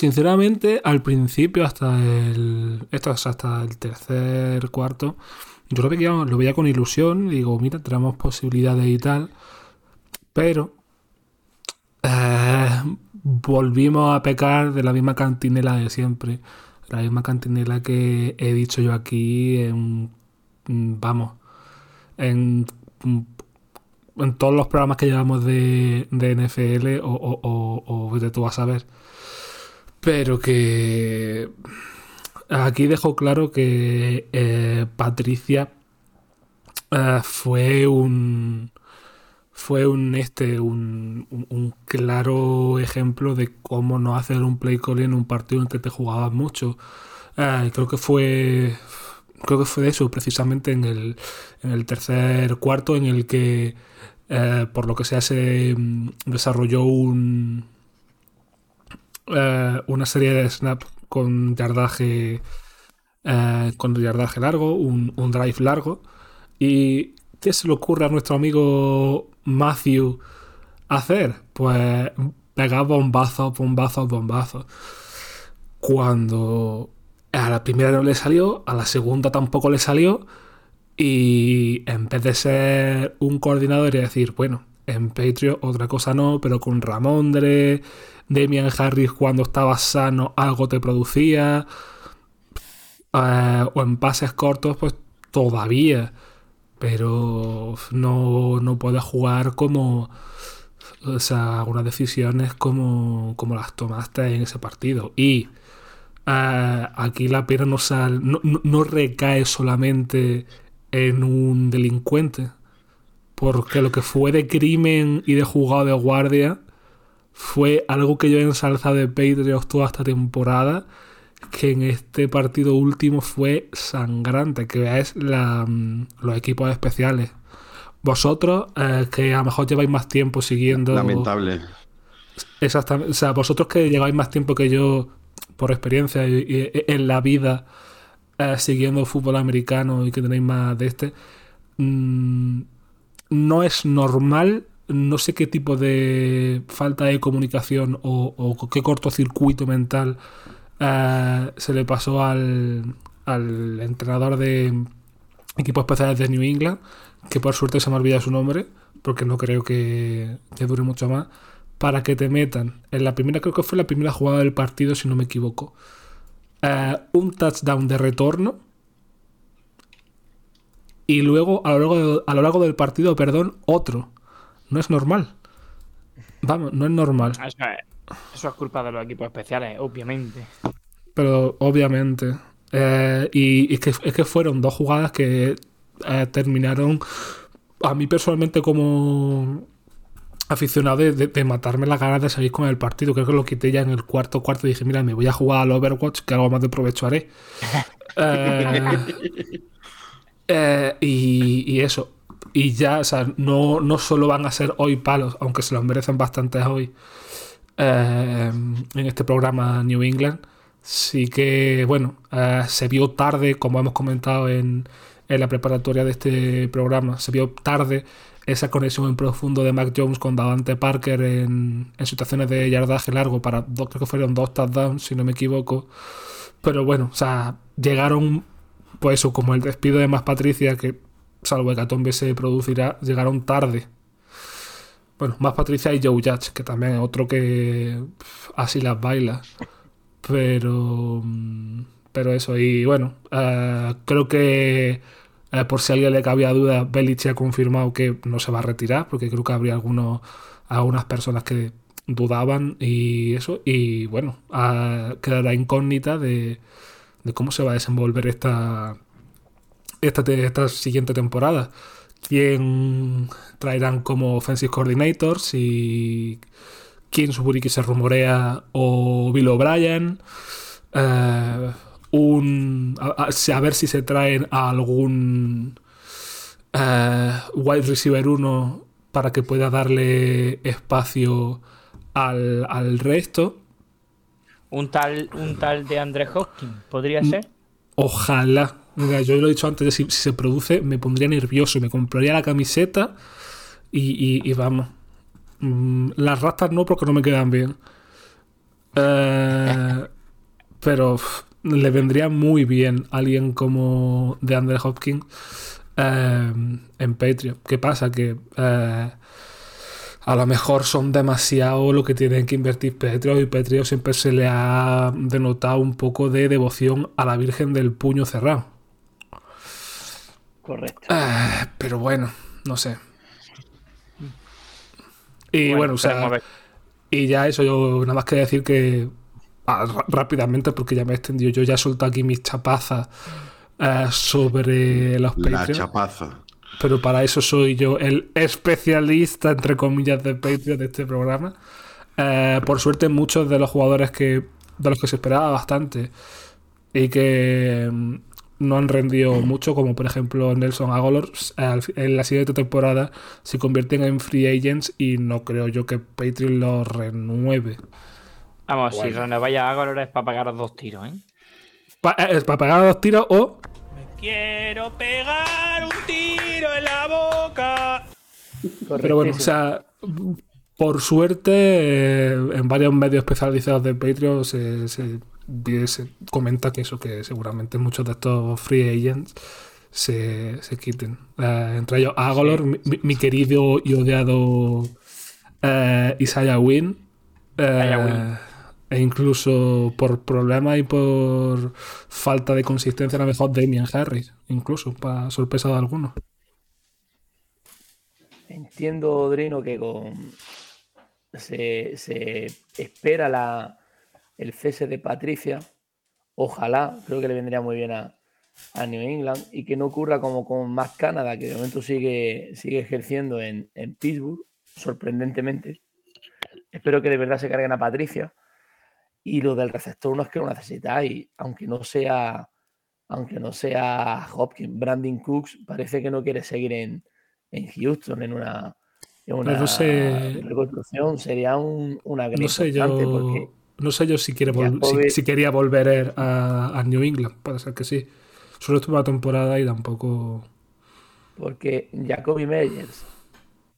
Sinceramente, al principio, hasta el. Esto es hasta el tercer cuarto. Yo lo veía, lo veía con ilusión. Digo, mira, tenemos posibilidades y tal. Pero. eh, volvimos a pecar de la misma cantinela de siempre. La misma cantinela que he dicho yo aquí en. Vamos. En. En todos los programas que llevamos de, de NFL o, de tú vas a ver. Pero que aquí dejo claro que eh, Patricia eh, fue un fue un este un, un- claro ejemplo de cómo no hacer un play call en un partido en que te jugabas mucho. Eh, creo que fue creo que fue de eso precisamente en el, en el tercer cuarto en el que por lo que sea se mm, desarrolló un eh, una serie de snap con yardaje eh, con yardaje largo, un, un drive largo. ¿Y qué se le ocurre a nuestro amigo Matthew hacer? Pues pegar bombazos, bombazos, bombazos. Cuando a la primera no le salió, a la segunda tampoco le salió. Y en vez de ser un coordinador y decir, bueno, en Patriot otra cosa no, pero con Ramondre, Demian Harris cuando estaba sano algo te producía. Eh, o en pases cortos, pues todavía. Pero no, no puedes jugar como. O sea, algunas decisiones como, como las tomaste en ese partido. Y eh, aquí la pena no, sal, no, no- no recae solamente en un delincuente. Porque lo que fue de crimen y de jugado de guardia fue algo que yo he ensalzado de Patriots toda esta temporada. Que en este partido último fue sangrante. Que veáis la, mm, los equipos especiales. Vosotros, eh, que a lo mejor lleváis más tiempo siguiendo. Lamentable. Exactamente. O sea, vosotros que lleváis más tiempo que yo, por experiencia y, y- en la vida, eh, siguiendo fútbol americano y que tenéis más de este, mm, no es normal. No sé qué tipo de falta de comunicación o, qué cortocircuito mental eh, se le pasó al, al entrenador de equipos especiales de New England, que por suerte se me ha olvidado su nombre, porque no creo que, que dure mucho más, para que te metan en la primera, creo que fue la primera jugada del partido, si no me equivoco, eh, un touchdown de retorno y luego a lo, largo de- a lo largo del partido, perdón, otro. No es normal. Vamos, no es normal. Eso es, eso es culpa de los equipos especiales, obviamente. Pero obviamente. Eh, y, y es, que, es que fueron dos jugadas que eh, terminaron, a mí personalmente como aficionado de, de- de matarme las ganas de salir con el partido. Creo que lo quité ya en el cuarto cuarto y dije, mira, me voy a jugar al Overwatch, que algo más de provecho haré. (laughs) Eh, eh, y, eso. Y ya, o sea, no, no solo van a ser hoy palos, aunque se los merecen bastantes hoy eh, en este programa New England. Sí que, bueno, eh, se vio tarde, como hemos comentado en, en la preparatoria de este programa, se vio tarde esa conexión en profundo de Mac Jones con Davante Parker en, en situaciones de yardaje largo para dos, creo que fueron dos touchdowns, si no me equivoco. Pero bueno, o sea, llegaron, pues eso, como el despido de Más Patricia, que salvo Hecatombe se producirá, llegaron tarde. Bueno, Más Patricia y Joe Judge, que también es otro que así las baila. Pero. mm, Pero eso, y bueno, eh, creo que eh, por si a alguien le cabía duda, Belichick ha confirmado que no se va a retirar, porque creo que habría algunos, algunas personas que dudaban y eso. Y bueno, quedará incógnita de, de cómo se va a desenvolver esta, esta, esta siguiente temporada. ¿Quién traerán como offensive coordinators? Y quién supone que se rumorea o Bill O'Brien. Eh, un, a ver si se traen a algún eh, wide receiver 1 para que pueda darle espacio al, al resto. Un tal, un tal de André Hopkins, ¿podría ser? Ojalá. Mira, yo lo he dicho antes, si, se produce me pondría nervioso, me compraría la camiseta y, y- vamos. Mm, las rastas no porque no me quedan bien. Eh, (laughs) pero le vendría muy bien alguien como de Andre Hopkins eh, en Patreon. ¿Qué pasa? Que eh, a lo mejor son demasiado lo que tienen que invertir Patreon y Patreon siempre se le ha denotado un poco de devoción a la Virgen del Puño Cerrado. Correcto. Ah, pero bueno, no sé. Y bueno, o sea, y ya eso, yo nada más que decir que ah, rápidamente, porque ya me he extendido, yo ya suelto aquí mis chapazas eh, sobre los La Patreon. chapaza. Pero para eso soy yo el especialista, entre comillas, de Patreon de este programa. Eh, por suerte, muchos de los jugadores que de los que se esperaba bastante y que mm, no han rendido mucho, como por ejemplo Nelson Agolor, en la siguiente temporada se convierten en free agents y no creo yo que Patreon los renueve. Vamos, si renováis a Agolor es para pagar dos tiros, ¿eh? Pa- eh, es para pagar dos tiros o Quiero pegar un tiro en la boca. Pero bueno, o sea, por suerte, eh, en varios medios especializados de Patreon se, se- se comenta que eso, que seguramente muchos de estos free agents se, se quiten. Eh, entre ellos Agolor, mi, mi- mi querido y odiado eh, Isaiah Wynn. eh, Isaiah Wynn. E incluso por problemas y por falta de consistencia, a lo mejor Damian Harris, incluso, para sorpresa de algunos. Entiendo, Drino, que con se, se espera la, el cese de Patricia. Ojalá, creo que le vendría muy bien a, a New England y que no ocurra como con Matt Canada, que de momento sigue, sigue ejerciendo en, en Pittsburgh, sorprendentemente. Espero que de verdad se carguen a Patricia. Y lo del receptor no es que lo necesitáis, aunque no sea, aunque no sea Hopkins, Brandon Cooks parece que no quiere seguir en, en Houston en una, en una no sé- reconstrucción. Sería un, una gran No sé yo. porque No sé yo si, quiere si- si, quería volver a, a New England. Puede ser que sí. Solo estuvo una temporada y tampoco. Porque Jacoby Meyers,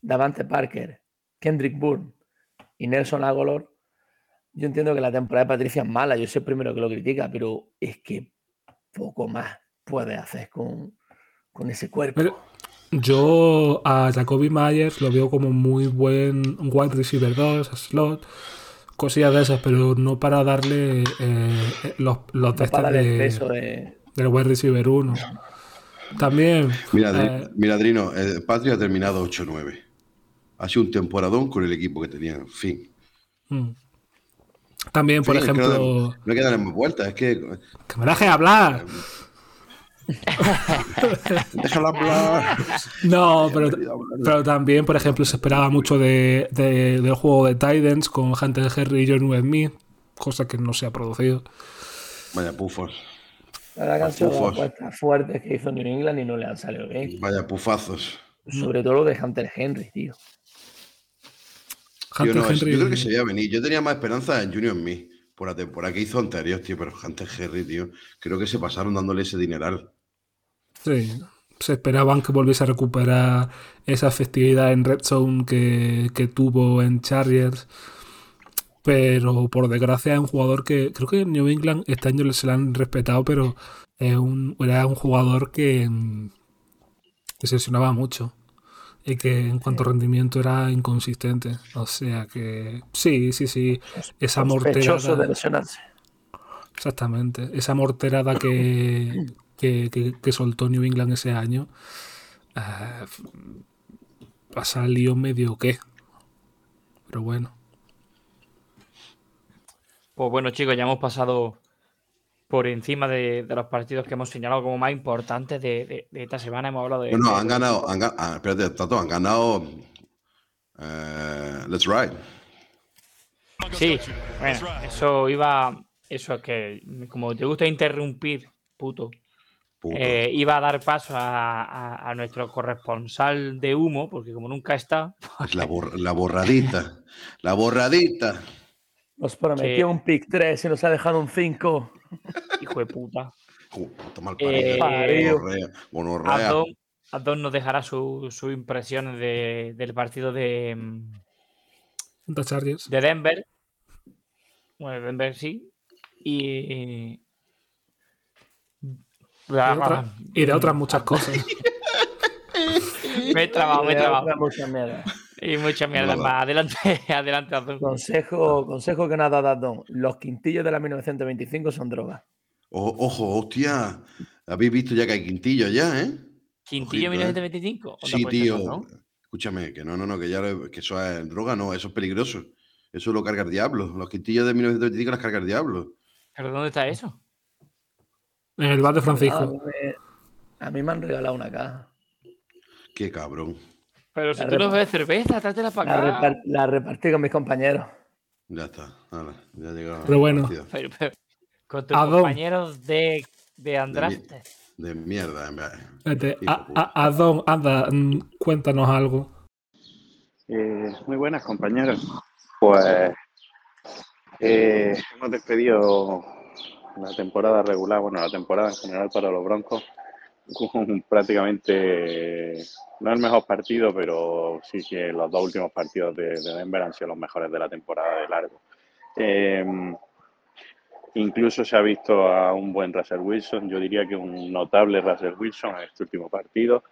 Davante Parker, Kendrick Bourne y Nelson Agolor, yo entiendo que la temporada de Patricia es mala, yo soy el primero que lo critica, pero es que poco más puede hacer con, con ese cuerpo. Pero yo a Jacoby Myers lo veo como muy buen wide receiver 2, slot, cosillas de esas, pero no para darle eh, los, los No estas el de- de. del wide receiver 1. También. Mira, eh, mira el Patria ha terminado 8-9. Ha sido un temporadón con el equipo que tenía. En fin. mm. También, por ejemplo. no, no hay que darle más vueltas. Es que Que me dejes hablar. (laughs) Déjala hablar. No, pero, pero también, por ejemplo, se esperaba mucho de, de- del juego de Titans con Hunter Henry y John Smith, cosa que no se ha producido. Vaya pufos. La verdad que han sido Pufos. apuestas fuertes que hizo New England y no le han salido bien. Vaya pufazos. Sobre todo lo de Hunter Henry, tío. Hunter no, Henry. yo creo que se veía venir. Yo tenía más esperanza en Junior Me por la temporada que hizo anterior, tío. Pero Hunter Henry, tío, creo que se pasaron dándole ese dineral. Sí, se esperaban que volviese a recuperar esa efectividad en Red Zone que, que tuvo en Chargers. Pero por desgracia es un jugador que creo que en New England este año se le han respetado, pero es un, era un jugador que, mm, que se lesionaba mucho y que en cuanto a rendimiento era inconsistente. O sea que sí, sí, sí. Esa Sospechoso de morterada. lesionarse. Exactamente. Esa morterada que, (coughs) que, que- que soltó New England ese año eh, ha salido medio que. Pero bueno. Pues bueno, chicos, ya hemos pasado por encima de, de los partidos que hemos señalado como más importantes de, de- de esta semana. Hemos hablado de. Bueno, de- han ganado. Han, ah, espérate, Tato, han ganado. eh, let's Ride. Sí, bueno, eso iba. Eso es que, como te gusta interrumpir, puto, Puto. eh, iba a dar paso a, a- a nuestro corresponsal de humo, porque como nunca está, Es la, bor- la borradita. La borradita. Nos prometió Que- un pick 3 y nos ha dejado un 5. hijo de puta. Uh, puta mal Eh, Adon nos dejará sus su impresiones de- del partido de, mm, Chargers. de Denver. Bueno, Denver sí. Y. Y de, otra- y de otras muchas cosas. (laughs) Me he trabado, me he trabado. (laughs) Y mucha mierda más. Adelante, (laughs) adelante, Adon. Consejo, consejo que nada da Don. Los quintillos de la 1925 son drogas. O- ojo, hostia. Habéis visto ya que hay quintillo ya, ¿eh? Quintillo Ojito, ¿eh? 1925. Onda, Sí, pues, tío. eso, ¿no? Escúchame, que no, no, no, que ya que eso es droga, no, eso es peligroso. Eso lo carga el diablo. Los quintillos de 1925 las carga el diablo. ¿Pero dónde está eso? En el bar de Francisco. a mí me han regalado una caja. Qué cabrón. Pero si La tú no bebes cerveza, trátela La, para acá. repar- la repartí con mis compañeros. Ya está. Hala, ya ha llegado. Pero bueno. Pero, pero, con tus Adon. compañeros de, de Andraste. De mierda, en verdad. Hijo a- anda, mm, cuéntanos algo. Eh, muy buenas, compañeros. Pues eh, hemos despedido la temporada regular, bueno, la temporada en general para los Broncos, con (laughs) prácticamente, no el mejor partido, pero sí que los dos últimos partidos de, de Denver han sido los mejores de la temporada de largo. Eh, incluso se ha visto a un buen Russell Wilson, yo diría que un notable Russell Wilson en este último partido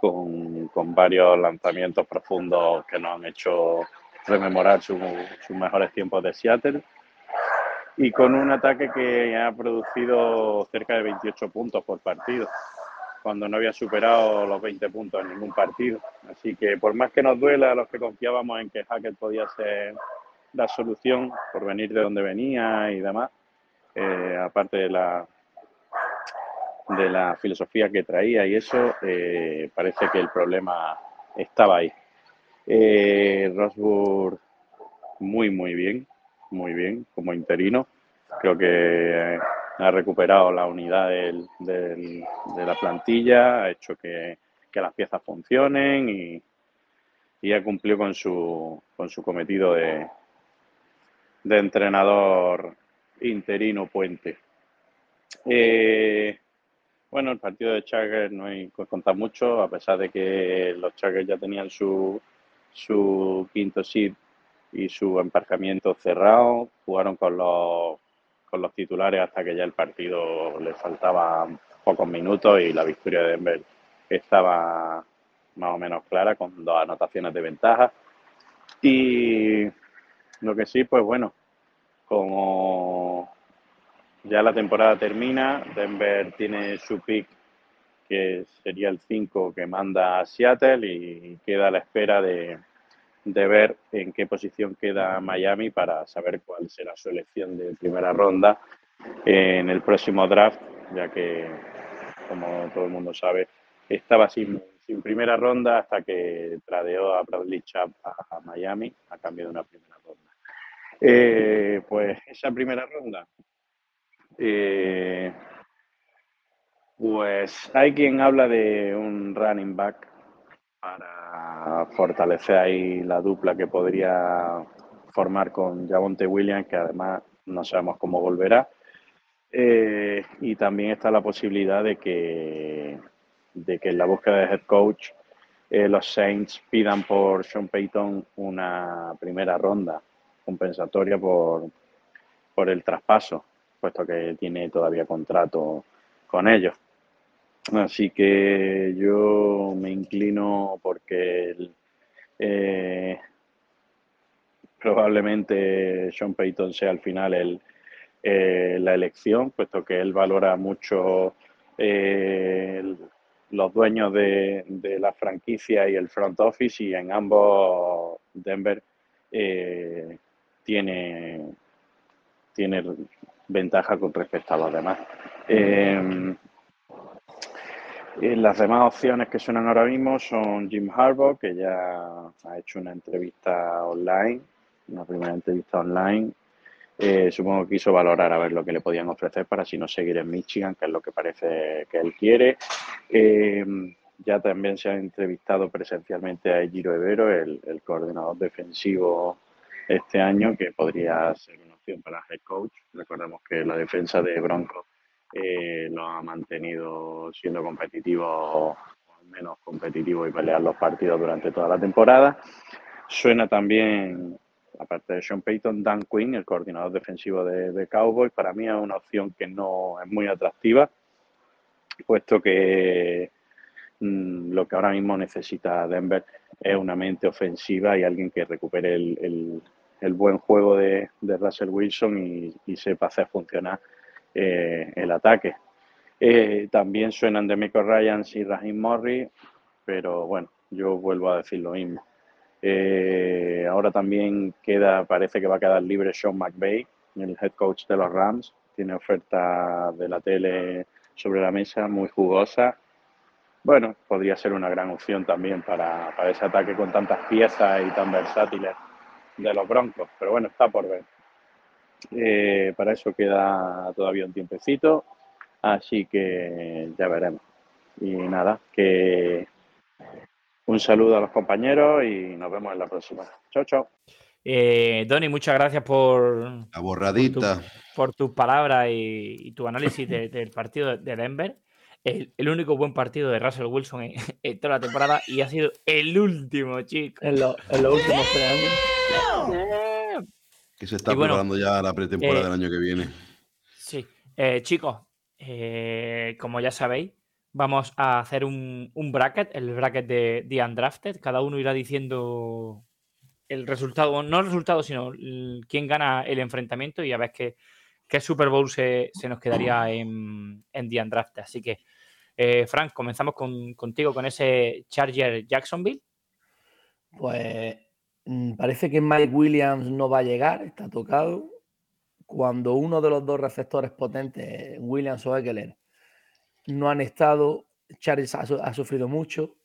con, con varios lanzamientos profundos que nos han hecho rememorar su- sus mejores tiempos de Seattle y con un ataque que ha producido cerca de 28 puntos por partido, cuando no había superado los 20 puntos en ningún partido. Así que por más que nos duela a los que confiábamos en que Hackett podía ser la solución por venir de donde venía y demás, eh, aparte de la, de la filosofía que traía y eso, eh, parece que el problema estaba ahí. Eh, Rosburg muy, muy bien, muy bien como interino. Creo que eh, ha recuperado la unidad de la plantilla, ha hecho que, las piezas funcionen y, ha cumplido con su, cometido de, entrenador interino puente. Eh, bueno, el partido de Chargers no hay que contar mucho, a pesar de que los Chargers ya tenían su, quinto seed y su emparejamiento cerrado, jugaron con los, con los titulares hasta que ya el partido les faltaban pocos minutos y la victoria de Denver estaba más o menos clara con dos anotaciones de ventaja. Y lo que sí, pues bueno, como ya la temporada termina, Denver tiene su pick que sería el 5 que manda a Seattle y queda a la espera de, de ver en qué posición queda Miami para saber cuál será su elección de primera ronda en el próximo draft, ya que como todo el mundo sabe, estaba sin, primera ronda hasta que tradeó a Bradley Chubb a, a Miami a cambio de una primera ronda. Eh, pues esa primera ronda, eh, pues hay quien habla de un running back para fortalecer ahí la dupla que podría formar con Javonte Williams, que además no sabemos cómo volverá. Eh, y también está la posibilidad de que, de que en la búsqueda de head coach eh, los Saints pidan por Sean Payton una primera ronda compensatoria por, por el traspaso, puesto que tiene todavía contrato con ellos. Así que yo me inclino porque el, eh, probablemente Sean Payton sea al final el, eh, la elección, puesto que él valora mucho eh, los dueños de, de la franquicia y el front office y en ambos Denver eh, tiene, tiene ventaja con respecto a los demás. Eh, y las demás opciones que suenan ahora mismo son Jim Harbaugh, que ya ha hecho una entrevista online, una primera entrevista online. Eh, supongo que quiso valorar a ver lo que le podían ofrecer para si no seguir en Michigan, que es lo que parece que él quiere. Eh, ya también se ha entrevistado presencialmente a Giro Evero, el, el coordinador defensivo este año, que podría ser una opción para head coach. Recordemos que la defensa de Broncos eh, lo ha mantenido siendo competitivo, o al menos competitivo y pelear los partidos durante toda la temporada. Suena también, aparte de Sean Payton, Dan Quinn, el coordinador defensivo de, Cowboys. Para mí es una opción que no es muy atractiva, puesto que mm, lo que ahora mismo necesita Denver es una mente ofensiva y alguien que recupere el, el- buen juego de, de Russell Wilson y, y sepa hacer funcionar eh, el ataque. Eh, también suenan de Michael Ryans y Raheem Morris, pero bueno, yo vuelvo a decir lo mismo. Eh, ahora también queda, parece que va a quedar libre Sean McVay, el head coach de los Rams. Tiene oferta de la tele sobre la mesa, muy jugosa. Bueno, podría ser una gran opción también para, para ese ataque con tantas piezas y tan versátiles de los Broncos. Pero bueno, está por ver. Eh, para eso queda todavía un tiempecito, así que ya veremos. Y nada, que un saludo a los compañeros y nos vemos en la próxima. Chao, chao. Eh, Donny, muchas gracias por, La borradita. por tus palabras y, y tu análisis de- del partido de Denver. El, el único buen partido de Russell Wilson en, en toda la temporada y ha sido el último, chicos. En, lo- en los últimos tres años. Que se está Y bueno, preparando ya la pretemporada eh, del año que viene. Sí. Eh, chicos, eh, como ya sabéis, vamos a hacer un, un bracket, el bracket de, de Undrafted. Cada uno irá diciendo el resultado, no el resultado, sino el- quién gana el enfrentamiento y a ver qué, qué Super Bowl se, se nos quedaría (clears throat) en, en The Undrafted. Así que, eh, Frank, comenzamos con- contigo con ese Charger Jacksonville. Pues parece que Mike Williams no va a llegar, está tocado. Cuando uno de los dos receptores potentes, Williams o Eckler, no han estado, Charles ha, su- ha sufrido mucho.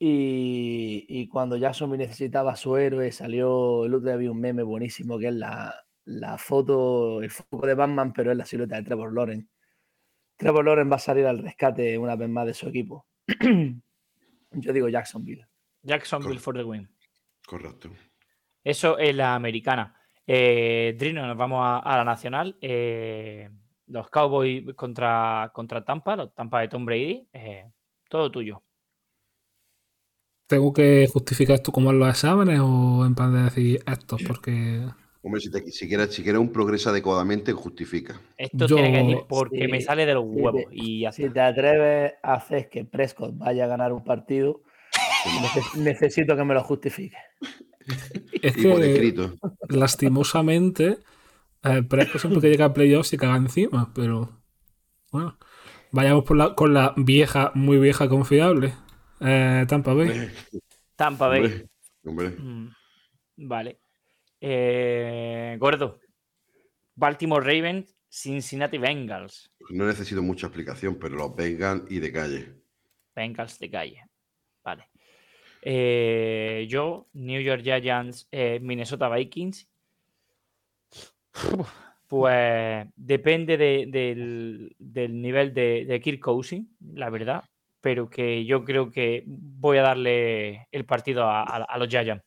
Y, y cuando Jacksonville necesitaba a su héroe, salió el otro día vi un meme buenísimo que es la, la foto, el foco de Batman, pero es la silueta de Trevor Lawrence. Trevor Lawrence va a salir al rescate una vez más de su equipo. (clears throat) Yo digo Jacksonville. Jacksonville for the win. Correcto. Eso es la americana. Eh, Drino, nos vamos a, a la nacional. Eh, los Cowboys contra, contra Tampa, los Tampa de Tom Brady. eh, todo tuyo. ¿Tengo que justificar esto como en los exámenes o en plan de decir estos? Porque Hombre, si, te- si quieres, si quieres un progreso adecuadamente, justifica. Esto Yo- tiene que decir porque me sale de los huevos. te- y Si está. te atreves a hacer que Prescott vaya a ganar un partido, necesito que me lo justifique. es Y por que escrito. lastimosamente eh, Prescott siempre que llega a playoffs se caga encima, pero bueno, vayamos por la, con la vieja, muy vieja confiable. Eh, Tampa Bay. Tampa Bay. Hombre, hombre. Mm, Vale. Eh, Gordo. Baltimore Ravens Cincinnati Bengals. No necesito mucha explicación, pero los vengan y de calle. Bengals de calle. Vale. Eh, yo, New York Giants, eh, Minnesota Vikings. Pues depende de- del, del nivel de, de Kirk Cousins, la verdad. Pero que yo creo que voy a darle el partido a, a- a los Giants.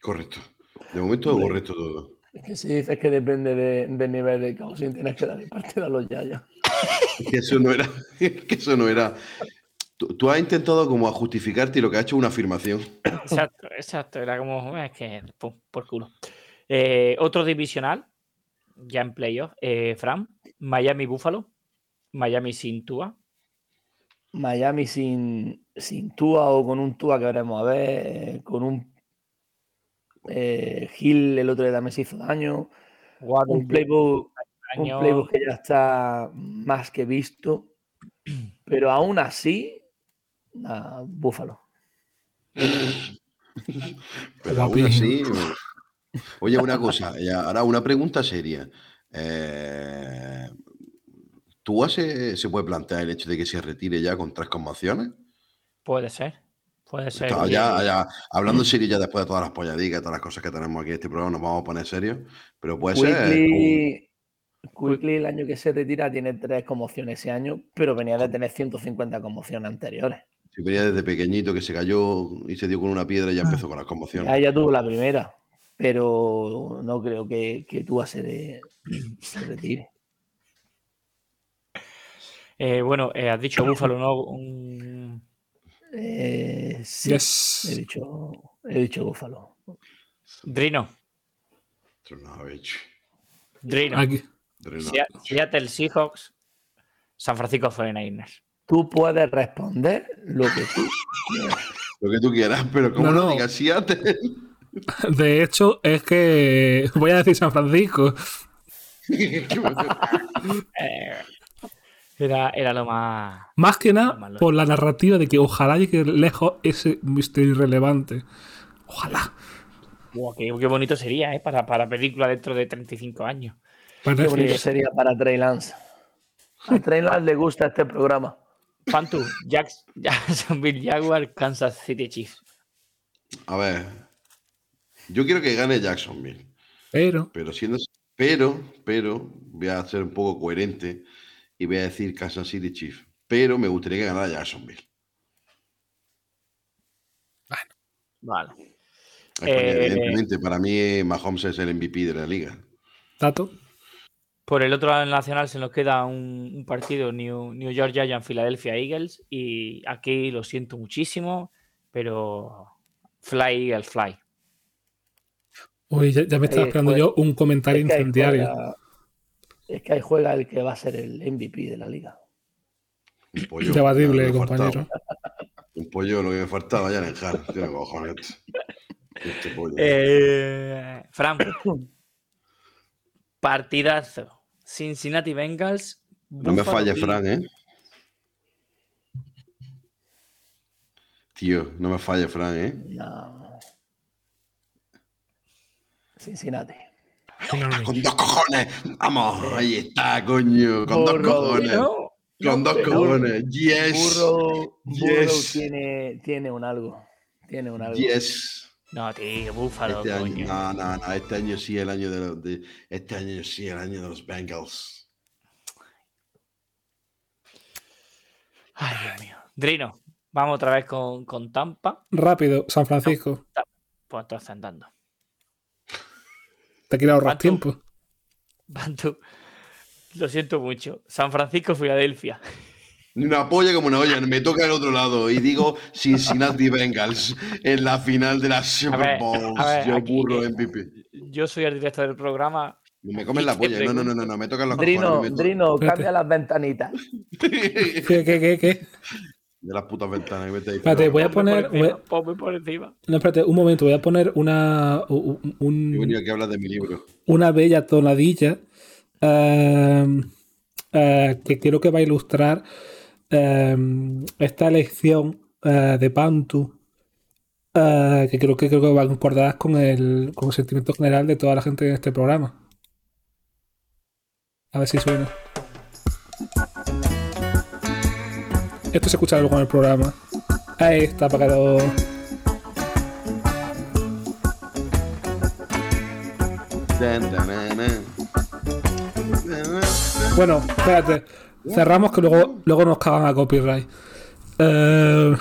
Correcto. De momento correcto todo. Es que si dices que depende de- del nivel de Cousins, tienes que darle partido a los Yayas. Que eso no era. (laughs) Que eso no era. Tú, tú has intentado como a justificarte y lo que has hecho es una afirmación. Exacto, exacto. Era como, "Eh, es que, pum, por culo. Eh, otro divisional, ya en playoff, eh, Fran, Miami Buffalo, Miami sin Tua. Miami sin, sin Tua o con un Tua que veremos a ver, eh, con un eh, Hill el otro día también se hizo daño, un playbook, un playbook que ya está más que visto, pero aún así, a Búfalo. (laughs) Pero aún así. Oye, una cosa, y ahora una pregunta seria. Eh, ¿Tú se, se puede plantear el hecho de que se retire ya con tres conmociones? Puede ser, puede ser. Está- ya, ya, hablando serio ya después de todas las polladicas todas las cosas que tenemos aquí en este programa, nos vamos a poner serios. Pero puede ser. Quickly, Quickly el año que se retira tiene tres conmociones ese año, pero venía de tener 150 conmociones anteriores. Si venía desde pequeñito que se cayó y se dio con una piedra y ya empezó con las conmociones. Ah, ya tuvo la primera, pero no creo que, que Tua se, de- se retire. Eh, bueno, eh, has dicho Búfalo, ¿no? Un- Eh, sí, Yes. he dicho, he dicho Búfalo. Drino. Drino. Aquí. Pero no. Sea- Seattle Seahawks, San Francisco 49ers. Tú puedes responder lo que tú (laughs) Lo que tú quieras, pero como No, digas (laughs) Seattle. De hecho, es que (laughs) voy a decir San Francisco. Era, era lo más. Más que nada por la narrativa de que ojalá llegue lejos ese misterio irrelevante. Ojalá. Buah, qué, qué bonito sería, ¿eh? Para, para película dentro de 35 años. Para Qué bonito sería para Trey Lance. A Trey Lance le gusta este programa. Fantu, Jacks, (laughs) Jacksonville Jaguar, Kansas City Chiefs. A ver. Yo quiero que gane Jacksonville. Pero, Pero siendo. Pero, pero, voy a ser un poco coherente y voy a decir Kansas City Chiefs. Pero me gustaría que ganara Jacksonville. Vale. Es porque, Eh, evidentemente, para mí Mahomes es el MVP de la liga. Tato. Por el otro lado del nacional se nos queda un, un partido New, New York Giants Philadelphia Eagles y aquí lo siento muchísimo, pero Fly Eagles Fly. Uy, ya, ya me estaba esperando yo un comentario Es que ahí incendiario. juega- es que ahí juega el que va a ser el MVP de la liga. Un pollo. Debatible, lo que me compañero. faltaba. Un pollo, lo que me faltaba ya en el jar. Tiene cojones. Este pollo. Eh, Fran, (coughs) partidazo. Cincinnati Bengals. no me falle, Bills. Fran, ¿eh? Tío, no me falle, Fran, ¿eh? No. Cincinnati. Con dos cojones. Vamos, ahí está, coño. Con dos cojones. No, Con dos cojones. Yes. Burrow, Burrow Yes. tiene, tiene un algo. Tiene un algo. Yes. No, tío, Búfalo, Este año, coño. no, no, no, este año sí, el año de, los- de- este año sí, el año de los Bengals. Ay, Dios mío. Drino, vamos otra vez con, con Tampa. Rápido, San Francisco. Pues entonces andando. Te quiero ahorrar tiempo. Bantu, lo siento mucho. San Francisco, Filadelfia. Una polla como una olla, me toca el otro lado y digo Cincinnati Bengals en la final de la Super Bowl. Yo aquí, burro eh, MVP. Yo soy el director del programa. Me comen la ¿qué polla. No, no, no, no, me tocan los Drino, cojones. Drino, cambia las ventanitas. (laughs) ¿Qué, qué, qué, qué? De las putas ventanas. que me estáis Espérate, voy a Ponme poner. por encima, voy a- ponme por encima. No, espérate, un momento, voy a poner una. un- He un- venido aquí a hablar de mi libro. una bella tonadilla eh, eh, que creo que va a ilustrar eh, esta elección eh, de Pantu, eh, que creo que creo que va a concordar con el, con el sentimiento general de toda la gente en este programa. A ver si suena. Esto se escucha luego en el programa. Ahí está, tan. Bueno, espérate. Cerramos que luego, luego nos cagan a copyright. Eh,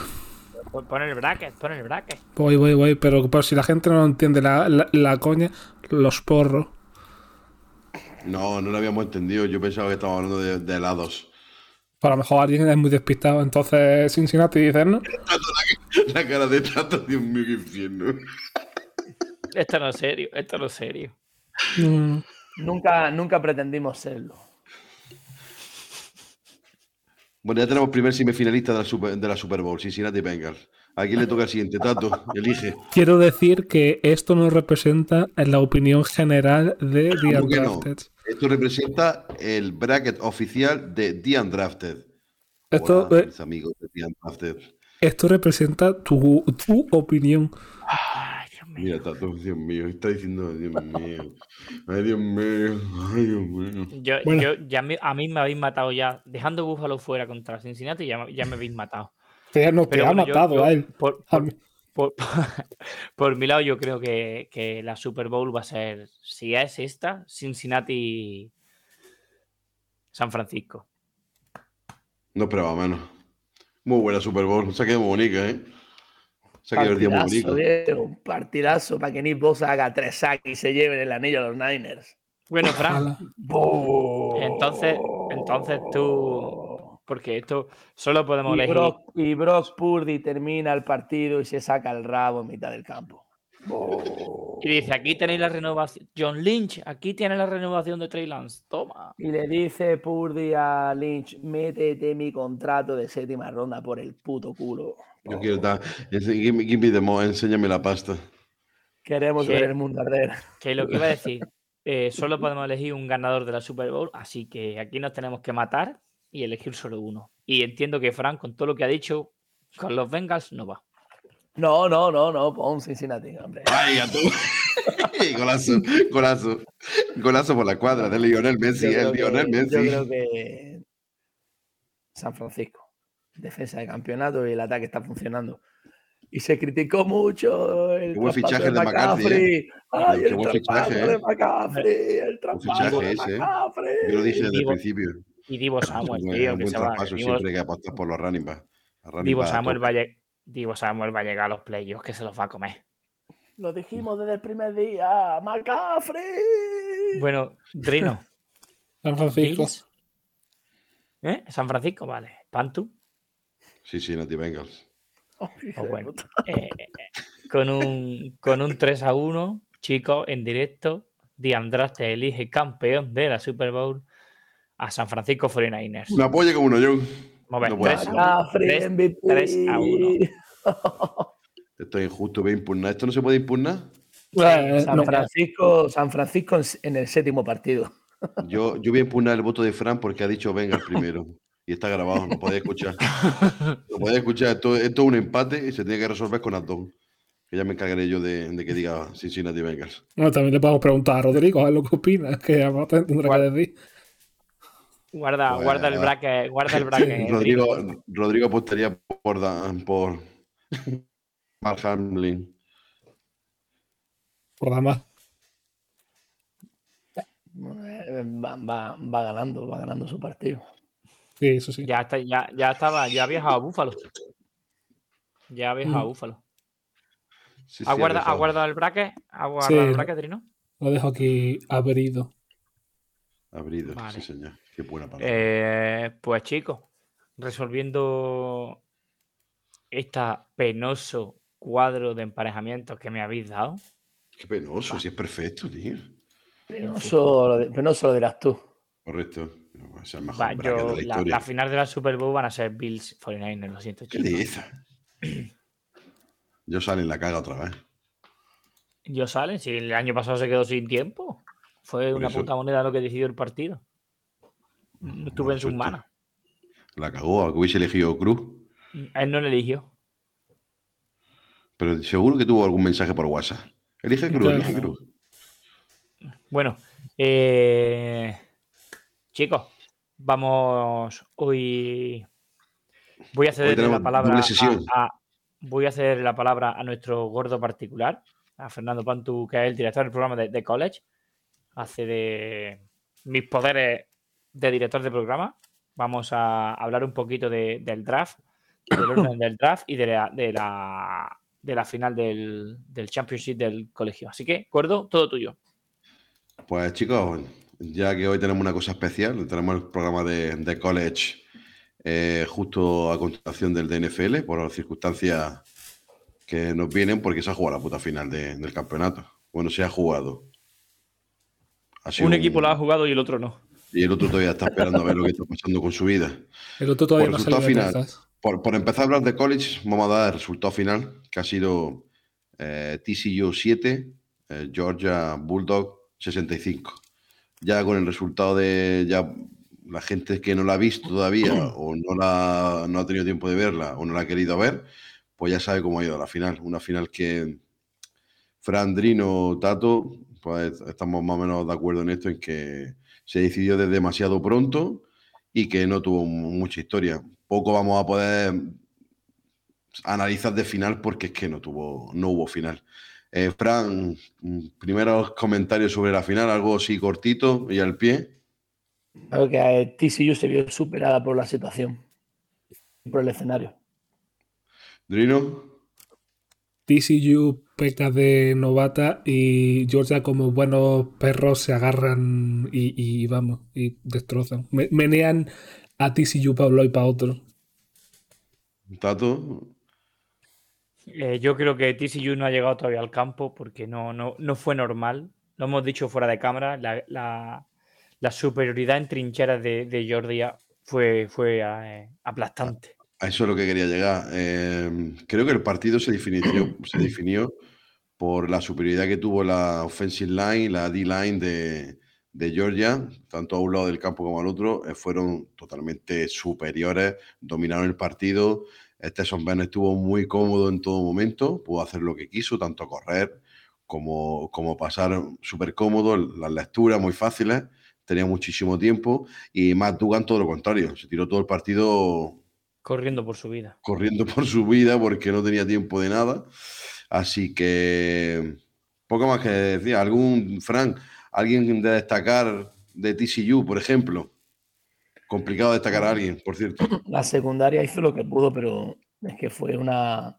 Pon pon el bracket, pon el bracket. voy, voy, voy. Pero, pero si la gente no entiende la, la, la coña, los porros. No, no lo habíamos entendido. Yo pensaba que estábamos hablando de, de helados. Para lo mejor alguien es muy despistado. Entonces, Cincinnati dice, ¿no? La cara de Tato, Dios mío, qué infierno. Esto no es serio, esto no es serio. Mm, Nunca, nunca pretendimos serlo. Bueno, ya tenemos primer semifinalista de la Super, de la Super Bowl, Cincinnati Bengals. ¿A quién le toca el siguiente? Tato, elige. Quiero decir que esto no representa la opinión general de The ¿Cómo que no? Undrafted. Esto representa el bracket oficial de The Undrafted. Esto, Hola, eh, mis amigos de The Undrafted. esto representa tu, tu opinión. Dios mío. Mira, Tato, Dios mío, está diciendo, Dios mío. Ay, Dios mío, ay, Dios mío. Yo, Bueno. yo- ya me- a mí me habéis matado ya. Dejando Búfalo fuera contra Cincinnati, ya, me- ya me habéis matado. Te, no, te Pero ha yo- matado yo, a él. Por, A por- mí. por- (laughs) por mi lado, yo creo que, que la Super Bowl va a ser, si es esta, Cincinnati San Francisco. No esperaba menos. Muy buena Super Bowl. Se ha quedado muy bonita, ¿eh? Se ha quedado el día muy Partidazo, bonito. Diego, un partidazo para que Nick Bosa haga tres sacks y se lleven el anillo a los Niners. Bueno, Fran, entonces, entonces tú, porque esto solo podemos Y elegir. Brock, y Brock Purdy termina el partido y se saca el rabo en mitad del campo. Y dice, aquí tenéis la renovación. John Lynch, aquí tiene la renovación de Trey Lance. Toma. Y le dice Purdy a Lynch, métete mi contrato de séptima ronda por el puto culo. Yo quiero estar. Give me, give me the mo- enséñame la pasta. Queremos ver el mundo arder. Que lo que iba a decir, eh, solo podemos elegir un ganador de la Super Bowl, así que aquí nos tenemos que matar y elegir solo uno. Y entiendo que Frank, con todo lo que ha dicho, con los Bengals no va. No, no, no, no, pon Cincinnati, hombre. ¡Vaya tú! (laughs) golazo, golazo. Golazo por la cuadra de Lionel Messi. El creo Lionel que- Messi. Yo creo que San Francisco, defensa de campeonato y el ataque está funcionando. Y se criticó mucho el Qué buen traspaso fichaje de McCarthy, ¡Ay, Qué el buen traspaso fichaje, de ¿eh? McCaffrey! ¡El traspaso fichaje de ese, ¿eh? McCaffrey! Yo lo dije desde el principio. Y Divo Samuel, Un tío, buen que se va. traspaso. Divo, Siempre hay que apostar por los running backs. Divo Samuel va a Divo Samuel va a llegar a los playoffs, que se los va a comer. Lo dijimos desde el primer día. ¡McCaffrey! Bueno, Drino. San Francisco. ¿Eh? San Francisco, vale. Pantu. Sí, sí, Nati Bengals. Oh, de bueno, puta. eh, eh, con, un, con un 3 a 1, chicos, en directo, Diandraste elige campeón de la Super Bowl a San Francisco 49ers. Me apoya como uno, John. Vamos no puede 3 ser. a 1. McCaffrey, Tres- MVP. tres a uno. (laughs) Esto es injusto, voy a impugnar. ¿Esto no se puede impugnar? Eh, San no, Francisco, San Francisco en, el séptimo partido. Yo, yo voy a impugnar el voto de Fran porque ha dicho Bengals primero. (laughs) Y está grabado, no podéis escuchar. No podéis escuchar. Esto, esto es un empate y se tiene que resolver con Adón. Que ya me encargaré yo de, de que diga Cincinnati Bengals. Bueno, también le podemos preguntar a Rodrigo a ver lo que opina, que además tendrá que decir. Guarda, Pues, guarda el bracket, guarda el bracket. (laughs) Rodrigo. Rodrigo apostaría por, por (laughs) Mark Hamlin. Por nada más. Eh, Va, va- va ganando, va ganando su partido. Sí, eso sí. Ya, está, ya, ya estaba, ya ha viajado a Búfalo. Ya ha viajado a Mm. Búfalo. Sí, ha aguarda el bracket, Sí. el bracket, Drino. Lo dejo aquí abrido. Abrido, Vale. sí, señor. Qué buena palabra. Eh, pues chicos, resolviendo este penoso cuadro de emparejamientos que me habéis dado, Qué penoso, si es perfecto, tío. Penoso, penoso lo dirás tú. Correcto. Es el mejor va, bracket yo- de la la, historia. la final de la Super Bowl van a ser Bills 49ers, lo siento ¿Qué chicos. dices? Yo sale en la caga otra vez. Yo salen, si el año pasado se quedó sin tiempo, fue Por una eso. puta moneda lo que decidió el partido. No estuve en sus manos. La cagó, a que hubiese elegido Cruz. Él no le eligió. Pero seguro que tuvo algún mensaje por WhatsApp. Elige Cruz, Claro. elige Cruz. Bueno, eh, chicos, vamos hoy. Voy a ceder la palabra a, voy a ceder la palabra a nuestro gordo particular, a Fernando Pantu, que es el director del programa de, de College. Hace de mis poderes de director de programa. Vamos a hablar un poquito de- del draft, del (coughs) orden del draft y de la, de la, de la final del, del Championship del colegio. Así que, gordo, todo tuyo. Pues chicos, ya que hoy tenemos una cosa especial, tenemos el programa de, de college eh, justo a continuación del DNFL, por las circunstancias que nos vienen, porque se ha jugado la puta final de- del campeonato. Bueno, se ha jugado. Ha Un equipo lo ha jugado y el otro no. Y el otro todavía está esperando a ver lo que está pasando con su vida. El otro todavía Por no resultado final. Por empezar a hablar de college, vamos a dar el resultado final, que ha sido eh, TCU 7, eh, Georgia Bulldog 65. Ya con el resultado de ya la gente que no la ha visto todavía o no, la, no ha tenido tiempo de verla o no la ha querido ver, pues ya sabe cómo ha ido la final. Una final que Fran, Drino, Tato, pues estamos más o menos de acuerdo en esto, en que se decidió desde demasiado pronto y que no tuvo mu- mucha historia. Poco vamos a poder analizar de final porque es que no tuvo, no hubo final. Eh, Fran, mm, primeros comentarios sobre la final, algo así cortito y al pie. Creo que TCU se vio superada por la situación, por el escenario. Drino, TCU peca de novata y Georgia como buenos perros se agarran y, y vamos, y destrozan. Me- menean a TCU para un lado y para otro. Tato, Eh, yo creo que TCU no ha llegado todavía al campo porque no, no, no fue normal. Lo hemos dicho fuera de cámara. La, la- la superioridad en trincheras de, de Georgia fue, fue eh, aplastante. a eso es lo que quería llegar. Eh, creo que el partido se definió, (clears throat) se definió por la superioridad que tuvo la offensive line, la D-line de, de Georgia, tanto a un lado del campo como al otro, eh, fueron totalmente superiores, dominaron el partido. Stetson Bennett estuvo muy cómodo en todo momento, pudo hacer lo que quiso, tanto correr como, como pasar súper cómodo, las lecturas muy fáciles, tenía muchísimo tiempo y Matt Dugan todo lo contrario, se tiró todo el partido Corriendo por su vida. corriendo por su vida porque no tenía tiempo de nada. Así que poco más que decir. ¿Algún, Frank, alguien de destacar de TCU, por ejemplo? Complicado destacar a alguien, por cierto. La secundaria hizo lo que pudo, pero es que fue una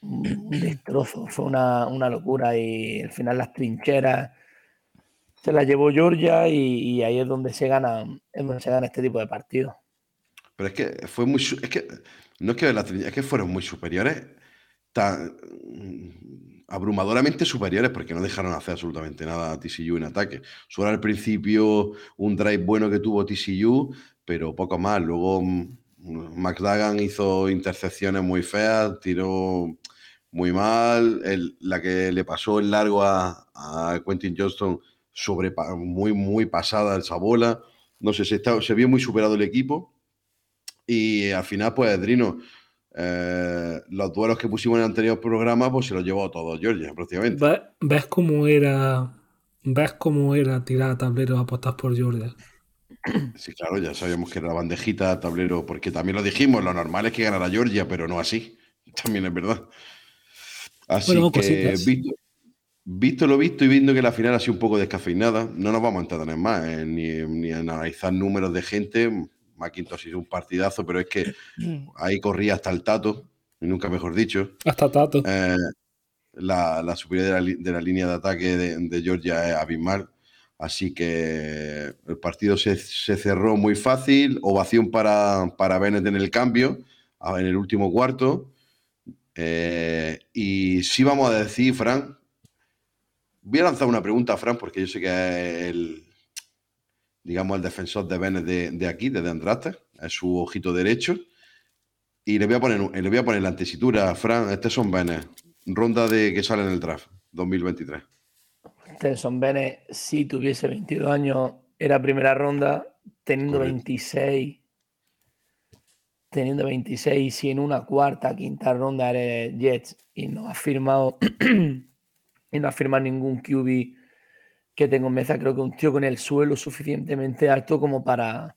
un destrozo, fue una, una locura y al final las trincheras se las llevó Georgia y, y ahí es donde se gana, es donde se gana este tipo de partidos. Pero es que fue muy. Es que no es que, la es que fueron muy superiores. Tan, abrumadoramente superiores porque no dejaron hacer absolutamente nada a TCU en ataque. Solo al principio un drive bueno que tuvo TCU, pero poco más. Luego mm, McDagan hizo intercepciones muy feas, tiró muy mal. La que le pasó el largo a, a Quentin Johnston sobre, muy, muy pasada esa bola. No sé, se, está- se vio muy superado el equipo. Y al final, pues, Drino, eh, los duelos que pusimos en el anterior programa, pues se los llevó a todos Georgia, prácticamente. ¿Ves, cómo era? ¿Ves cómo era tirar a tablero a apostar por Georgia? Sí, claro, ya sabíamos que era la bandejita, tablero, porque también lo dijimos, lo normal es que ganara Georgia, pero no así. (laughs) También es verdad. Así Bueno, que, visto, visto lo visto y viendo que la final ha sido un poco descafeinada, no nos vamos a entretener más, eh, ni, ni analizar números de gente. McIntosh hizo un partidazo, pero es que ahí corría hasta el tato, y nunca mejor dicho. Hasta Tato. Eh, la, la superioridad de la, li- de la línea de ataque de, de Georgia es abismal. Así que el partido se, se cerró muy fácil. Ovación para, para Bennett en el cambio, en el último cuarto. Eh, y sí vamos a decir, Fran. Voy a lanzar una pregunta a Fran, porque yo sé que es el, digamos, el defensor de Bennett de, de aquí, de Andraste. Es su ojito derecho. Y le voy a poner, le voy a poner la antesitura, Fran. Este son Bennett. Ronda de que sale en el draft 2023. Tenson Bennett, si tuviese 22 años, era primera ronda, teniendo Correcto. 26, teniendo 26, si en una cuarta, quinta ronda eres Jets y no has firmado (clears throat) y no has firmado ningún QB que tengo en mesa. Creo que un tío con el suelo suficientemente alto como para,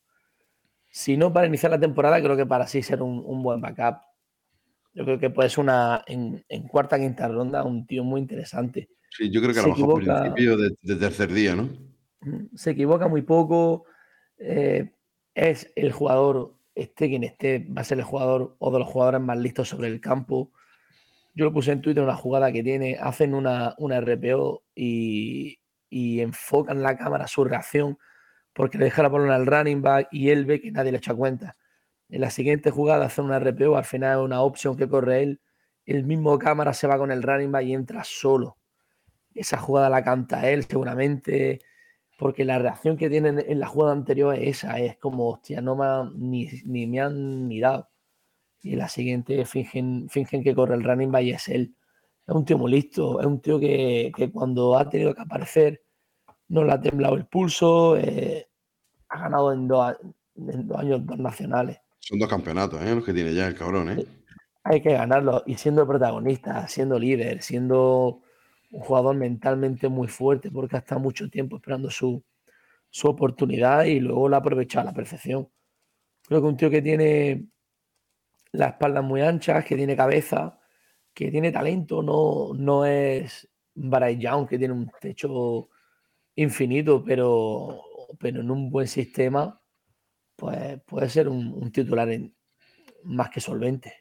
si no para iniciar la temporada, creo que para sí ser un, un buen backup. Yo creo que puede ser una, en, en cuarta, quinta ronda, un tío muy interesante. Sí, yo creo que a lo mejor equivoca. principio de, de tercer día, ¿no? Se equivoca muy poco. eh, es el jugador, esté quien esté, va a ser el jugador o de los jugadores más listos sobre el campo. Yo lo puse en Twitter una jugada que tiene, hacen una, una RPO y, y enfocan la cámara su reacción porque le deja la bola al running back y él ve que nadie le echa cuenta. En la siguiente jugada hacen una RPO, al final es una opción que corre él. El mismo cámara se va con el running back y entra solo. Esa jugada la canta él seguramente, porque la reacción que tienen en la jugada anterior es esa, es como, hostia, no me ni, ni me han mirado. Y en la siguiente fingen, fingen que corre el running back y es él. Es un tío muy listo, es un tío que, que cuando ha tenido que aparecer no le ha temblado el pulso, eh, ha ganado en dos, en dos años dos nacionales. Son dos campeonatos, ¿eh? Los que tiene ya el cabrón, ¿eh? Hay que ganarlo y siendo protagonista, siendo líder, siendo un jugador mentalmente muy fuerte porque ha estado mucho tiempo esperando su, su oportunidad y luego la ha aprovechado a la perfección. Creo que un tío que tiene las espaldas muy anchas, que tiene cabeza, que tiene talento, no, no es Bryce Young, que tiene un techo infinito, pero, pero en un buen sistema, pues puede ser un, titular más que solvente.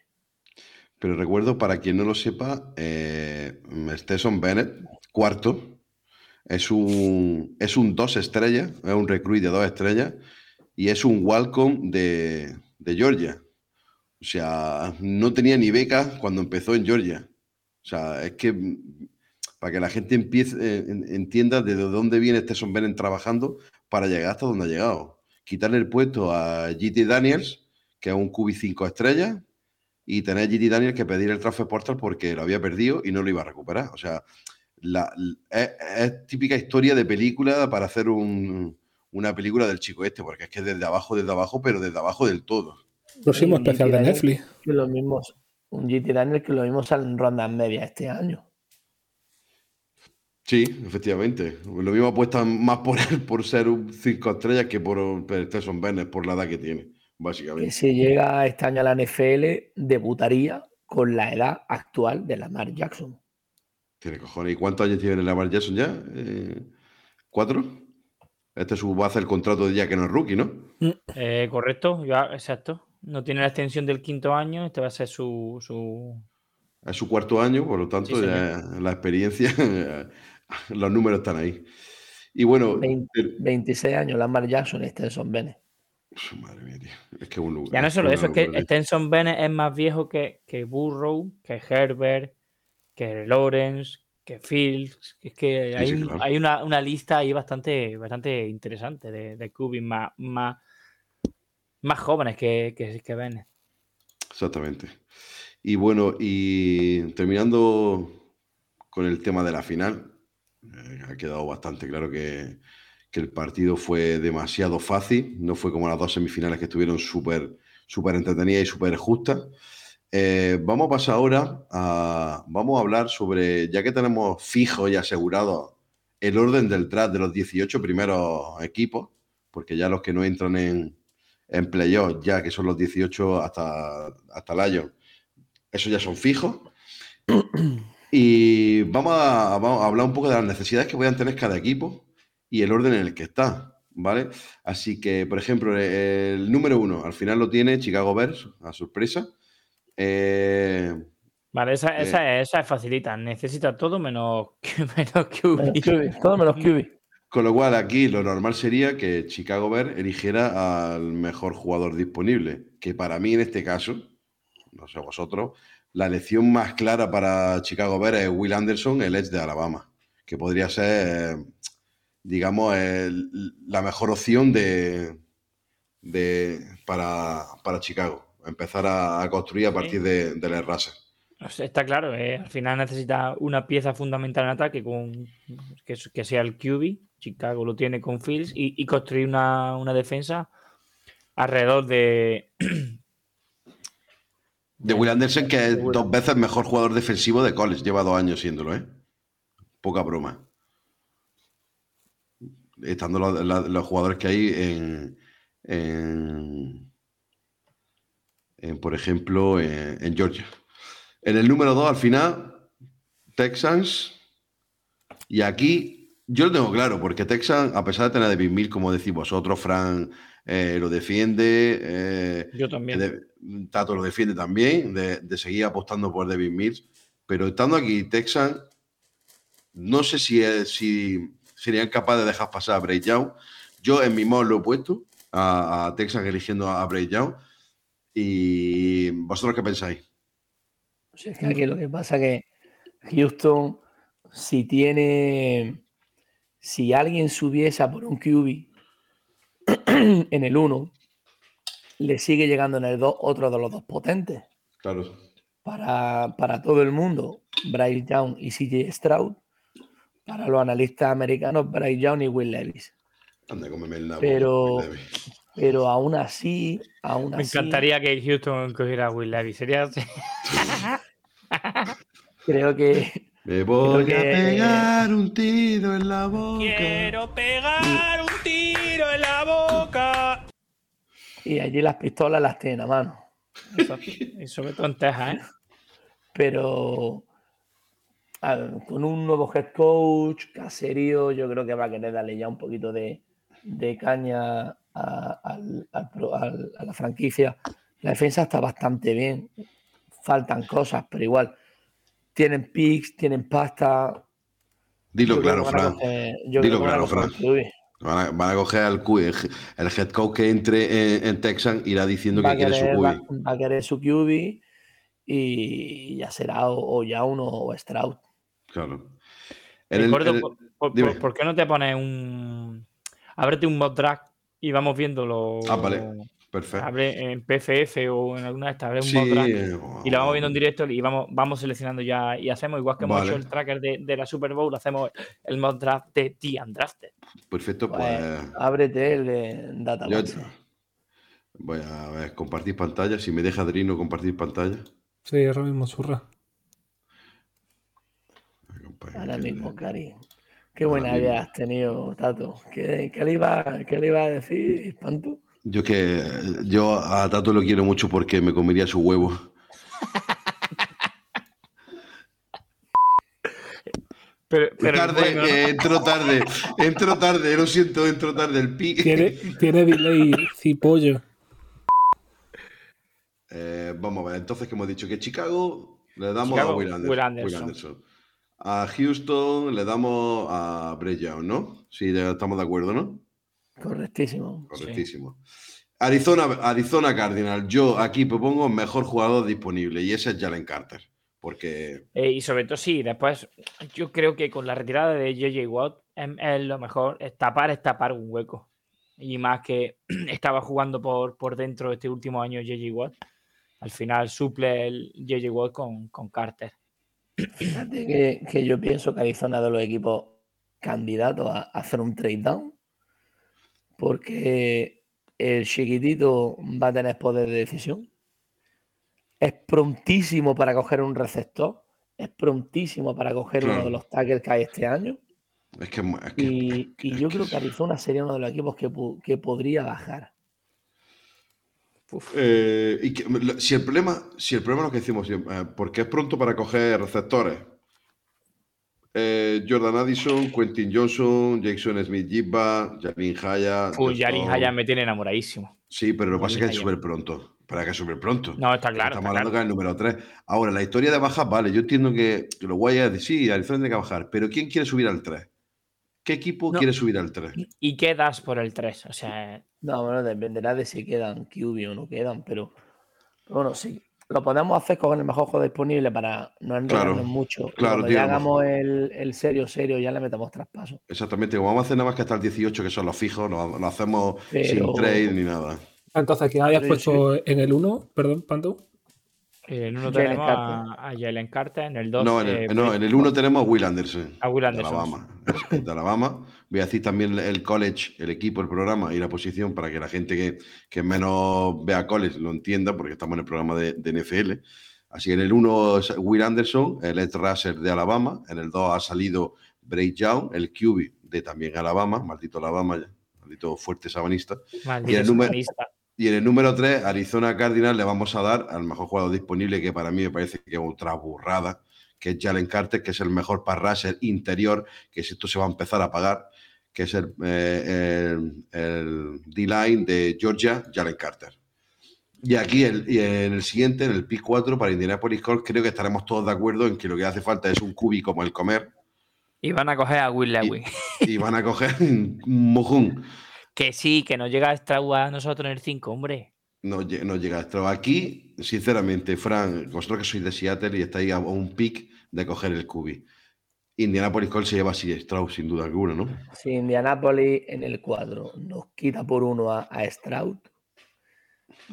Pero recuerdo, para quien no lo sepa, eh, Bennett, cuarto, es un, es un dos estrellas, es un recruit de dos estrellas y es un Walcom de, de Georgia. O sea, no tenía ni beca cuando empezó en Georgia. O sea, es que para que la gente empiece, eh, en- entienda de dónde viene Stetson Bennett trabajando para llegar hasta donde ha llegado. Quitarle el puesto a GT Daniels, que es un QB 5 estrellas, y tener a GT Daniels que pedir el transfer portal porque lo había perdido y no lo iba a recuperar. O sea, la- es, es típica historia de película para hacer un- una película del chico este, porque es que desde abajo, desde abajo, pero desde abajo del todo. Próximo especial de Netflix. Que lo mismo, un GT Daniel que lo mismo sale en rondas medias este año. Sí, efectivamente. Lo mismo apuestan más por él por ser un 5 estrellas que por, por Stetson Bennett, por la edad que tiene, Que básicamente. si llega este año a la NFL, debutaría con la edad actual de Lamar Jackson. Tiene cojones. ¿Y cuántos años tiene Lamar Jackson ya? Eh, ¿Cuatro? Este es su base el contrato de ya que no es rookie, ¿no? Eh, correcto, ya, exacto. No tiene la extensión del quinto año, este va a ser su, su... Es su cuarto año, por lo tanto, Sí, ya la experiencia, (laughs) (laughs) los números están ahí. Y bueno, Vein- el- 26 años, Lamar Jackson y Stetson Bennett. madre mía, tío. Es que un lugar. Ya no es solo eso, es que. Stenson Bennett es más viejo que, que Burrow, que Herbert, que Lawrence, que Fields. Es que hay, sí, un- claro. hay una, una lista ahí bastante, bastante interesante de, de QBs más, más, más jóvenes que, que, que Bennett. Exactamente. Y bueno, y terminando con el tema de la final, eh, ha quedado bastante claro que, el partido fue demasiado fácil, no fue como las dos semifinales que estuvieron súper súper entretenidas y súper justas. Eh, vamos a pasar ahora a, vamos a hablar sobre, ya que tenemos fijo y asegurado el orden del draft de los 18 primeros equipos, porque ya los que no entran en, en playoff, ya que son los 18 hasta, hasta Lion, esos ya son fijos. Y vamos a, vamos a hablar un poco de las necesidades que puedan tener cada equipo y el orden en el que está, ¿vale? Así que, por ejemplo, el número uno, al final lo tiene Chicago Bears, a sorpresa. Eh, Vale, esa, Eh. esa, es- esa es facilita. Necesita todo menos, (laughs) menos QB. Todo menos QB. con lo cual, aquí lo normal sería que Chicago Bears eligiera al mejor jugador disponible, que para mí en este caso, no sé vosotros, la elección más clara para Chicago Bears es Will Anderson, el Edge de Alabama, que podría ser, digamos, el- la mejor opción de, de- para, para Chicago. Empezar a, a construir a partir de, de la raza. O sea, está claro, eh, al final necesita una pieza fundamental en ataque con, que sea el QB. Chicago lo tiene con Fields y, y construir una, una defensa alrededor de. De Will Anderson, que es dos veces mejor jugador defensivo de college. Lleva dos años siéndolo, ¿eh? Poca broma. estando los, los jugadores que hay en, en, en, por ejemplo, en, en Georgia. En el número 2, al final, Texans. Y aquí yo lo tengo claro, porque Texans, a pesar de tener a David Mills, como decís vosotros, Fran eh, lo defiende, eh, Yo también. de- Tato lo defiende también, de, de seguir apostando por David Mills. Pero estando aquí Texan, no sé si, si serían capaces de dejar pasar a Bray Young. Yo en mi modo lo he puesto a, a Texan eligiendo a Bray Young. ¿Y vosotros qué pensáis? O sea, es que aquí lo que pasa es que Houston, si tiene, si alguien subiese a por un QB (clears throat) en el 1, le sigue llegando en el 2 otro de los dos potentes. Claro. Para, para todo el mundo, Bryce Young y CJ Stroud. Para los analistas americanos, Bryce Young y Will Levis. Anda, cómeme el nabo. Pero- Will Levis. Pero aún así, aún Me así, encantaría que Houston cogiera a Will Levis. Sería. (laughs) creo que Me voy Creo a que- pegar un tiro en la boca. pegar y allí las pistolas las tiene a mano. Eso, y sobre todo en Texas, ¿eh? pero a ver, con un nuevo head coach, caserío, yo creo que va a querer darle ya un poquito de, de caña a, al- al pro- al- a la franquicia. La defensa está bastante bien, faltan cosas, pero igual tienen picks, tienen pasta. Dilo Yo claro, a Fran. Dilo a claro, Fran. QB. Van a, van a coger al Q, el, head coach que entre en, en Texan irá diciendo Va que a, quiere su querer, va, QB. va a querer su QB y ya será o, o ya uno o Stroud. Claro. En el- Gordo, en el- por, por- dime. por- ¿por qué no te pones un. Ábrete un mod drag y vamos viendo los. Ah, vale. Perfecto. Abre en PFF o en alguna de estas, abre un Sí, eh, y lo vamos viendo en directo y vamos, vamos seleccionando ya y hacemos igual que hemos Vale. hecho el tracker de, de la Super Bowl, hacemos el mod draft de The Undrafted. Perfecto, pues. Pues, ábrete el de Data yo- voy a ver, compartir pantalla. Si me deja Adrino compartir pantalla. Sí, ahora mismo zurra. Ahora mismo, Cari. Qué buena has tenido, Tato. ¿Qué, qué le, iba, qué le iba a decir, Espanto? Yo que yo a Tato lo quiero mucho porque me comería su huevo. Pero, pero tarde, bueno, ¿no? eh, entró tarde, entró tarde, lo siento, entró tarde el pi. Tiene, tiene delay cipollo. Eh, vamos a ver, entonces que hemos dicho que Chicago le damos Chicago, a Will Anderson, Will Anderson. Will Anderson. A Houston le damos a Brett Young, ¿no? Sí, ya estamos de acuerdo, ¿no? Correctísimo. Correctísimo. Arizona, Arizona Cardinal, yo aquí propongo mejor jugador disponible y ese es Jalen Carter. Porque Eh, y sobre todo, sí, después yo creo que con la retirada de JJ Watt es, es lo mejor, es tapar es tapar un hueco. Y más que (clears throat) estaba jugando por, por dentro este último año JJ Watt, al final suple el JJ Watt con, con Carter. Fíjate que, que yo pienso que Arizona es de los equipos candidatos a, a hacer un trade down. Porque el chiquitito va a tener poder de decisión. Es prontísimo para coger un receptor. Es prontísimo para coger uno de los tackles que hay este año. es que, es que- Y, y es yo que creo que Arizona sería uno de los equipos que, que podría bajar. Eh, y que- lo- si el problema, si el problema es lo que decimos siempre, eh, porque es pronto para coger receptores. Eh, Jordan Addison, Quentin Johnson, Jackson Smith Jibba, Jalin Haya. Uy, Stone. Haya me tiene enamoradísimo. Sí, pero lo que pasa es que es Jalin súper pronto. Para que súper pronto. No, está claro. Estamos está hablando claro. que es el número 3. Ahora, la historia de bajas, vale, yo entiendo que lo guay es decir, sí, Arizona tiene que bajar, pero ¿quién quiere subir al 3? ¿Qué equipo No. quiere subir al 3? ¿Y- ¿Y qué das por el 3? O sea, No, bueno, dependerá de si quedan QB o no quedan, pero pero bueno, sí. Lo podemos hacer con el mejor juego disponible para no enredarnos Claro, mucho. Y claro, cuando tío, ya hagamos el, el serio, serio, ya le metamos traspaso. Exactamente, como vamos a hacer nada más que hasta el 18, que son los fijos, lo, lo hacemos sin trade ni nada. Entonces, que hayas Sí, puesto en el 1, perdón, Panto. eh, en uno Jalen tenemos Carter. a, a Jalen Carter, en el 2 No, en el, no, en el 1 tenemos a Will Anderson. A Will De Anderson. Alabama. Es (laughs) De Alabama. Voy a decir también el college, el equipo, el programa y la posición para que la gente que, que menos vea college lo entienda, porque estamos en el programa de, de NFL. Así que en el 1 es Will Anderson, el edge rusher de Alabama. En el 2 ha salido Bray Young, el QB de también Alabama, maldito Alabama, ya, maldito fuerte sabanista. Maldito Y el número-. Y en el número 3, Arizona Cardinals, le vamos a dar al mejor jugador disponible, que para mí me parece que es otra burrada, que es Jalen Carter, que es el mejor pass rusher interior, que si esto se va a empezar a pagar, que es el, eh, el- el D-line de Georgia, Jalen Carter. Y aquí el, y en el siguiente, en el pick 4 para Indianapolis Colts, creo que estaremos todos de acuerdo en que lo que hace falta es un cubi como el comer Y van a coger a Will Lewis. y van a coger un mojón. Que sí, que nos llega a Straub a nosotros en el 5, hombre. No, lle- no llega esto. Aquí, sinceramente, Fran, vosotros que sois de Seattle y estáis a un pick de coger el cubi. Indianapolis Colts se lleva así Strauss, sin duda alguna, ¿no? Si Indianapolis en el cuadro nos quita por uno a, a Stroud,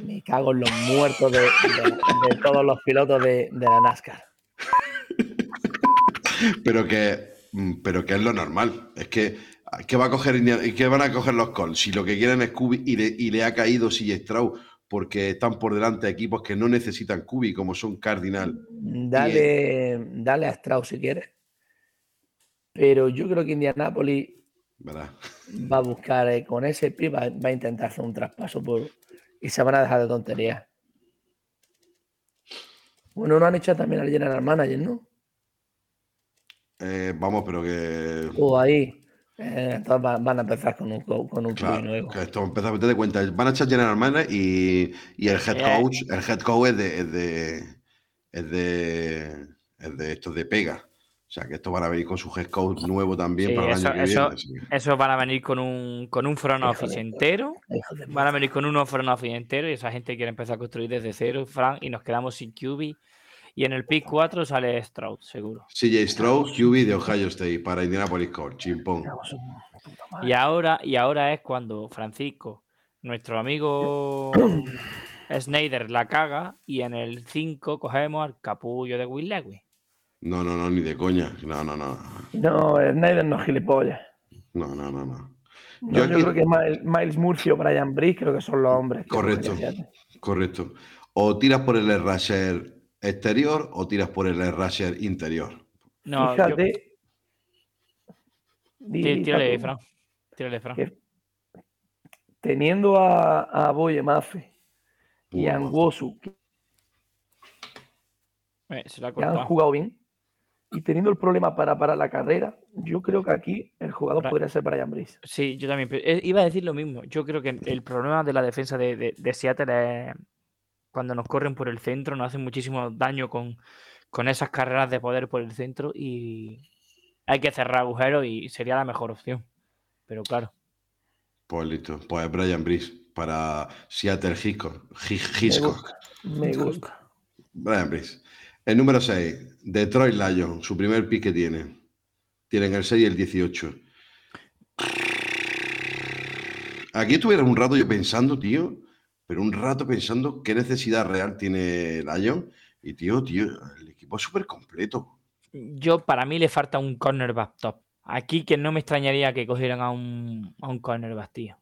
me cago en los muertos de, de- de todos los pilotos de, de la NASCAR. (laughs) Pero que, mm, pero que es lo normal. Es que, ¿qué, va a coger Indiana- ¿qué van a coger los Colts? Si lo que quieren es cubi y le, y le ha caído CJ Strauss porque están por delante de equipos que no necesitan cubi, como son Cardinal. Dale, dale a Stroud si quieres. Pero yo creo que Indianapolis ¿verdad? va a buscar eh, con ese pick, va, va a intentar hacer un traspaso por, y se van a dejar de tonterías. Bueno, no han hecho también al general manager, ¿no? Eh, vamos, pero que. O ahí. eh, entonces van, van a empezar con un, co- con un Claro, nuevo. que esto empieza a meter de cuenta. Van a echar General Manager y, y el head coach, el head coach es de, es de, es de, es de estos de pega. O sea que estos van a venir con su head coach nuevo también Sí, para el eso- año que eso- viene. Esos van a venir con un, con un front office entero. Van a venir con un front office entero y esa gente quiere empezar a construir desde cero, Frank, y nos quedamos sin QB. Y en el pick 4 sale Stroud, seguro. CJ Stroud, QB de Ohio State para Indianapolis Colts, chimpón. Y ahora, y ahora es cuando Francisco, nuestro amigo (coughs) Snyder, la caga y en el 5 cogemos al capullo de Will Lewis. No, no, no, ni de coña. No, no, no. No, Snyder no es gilipollas. No, no, no, no. No, Yo yo, aquí- creo que Miles, Miles Murphy o Brian Brick creo que son los hombres. Correcto. Correcto. O tiras por el rusher exterior o tiras por el rusher interior. No, yo- Fíjate. Di, tírale, Fran. Tírale, Fran. Teniendo a, a Boye Mafe y a que Eh, se la ha que han jugado bien, y teniendo el problema para parar la carrera, yo creo que aquí el jugador Bra- podría ser Brian Brice. Sí, yo también. eh, Iba a decir lo mismo. Yo creo que el problema de la defensa de, de- de Seattle es cuando nos corren por el centro, nos hacen muchísimo daño con, con esas carreras de poder por el centro y hay que cerrar agujeros y sería la mejor opción. Pero claro, Pues listo. Pues Brian Brice para Seattle Hitchcock. Me Hitchcock. gusta. Me gusta. Brian Brice. El número 6, Detroit Lions, su primer pick que tiene. Tienen el 6 y el 18. Aquí estuvieron un rato yo pensando, tío, pero un rato pensando qué necesidad real tiene Lions. Y tío, tío, el equipo es súper completo. yo para mí le falta un cornerback top. Aquí que no me extrañaría que cogieran a un, a un cornerback, tío.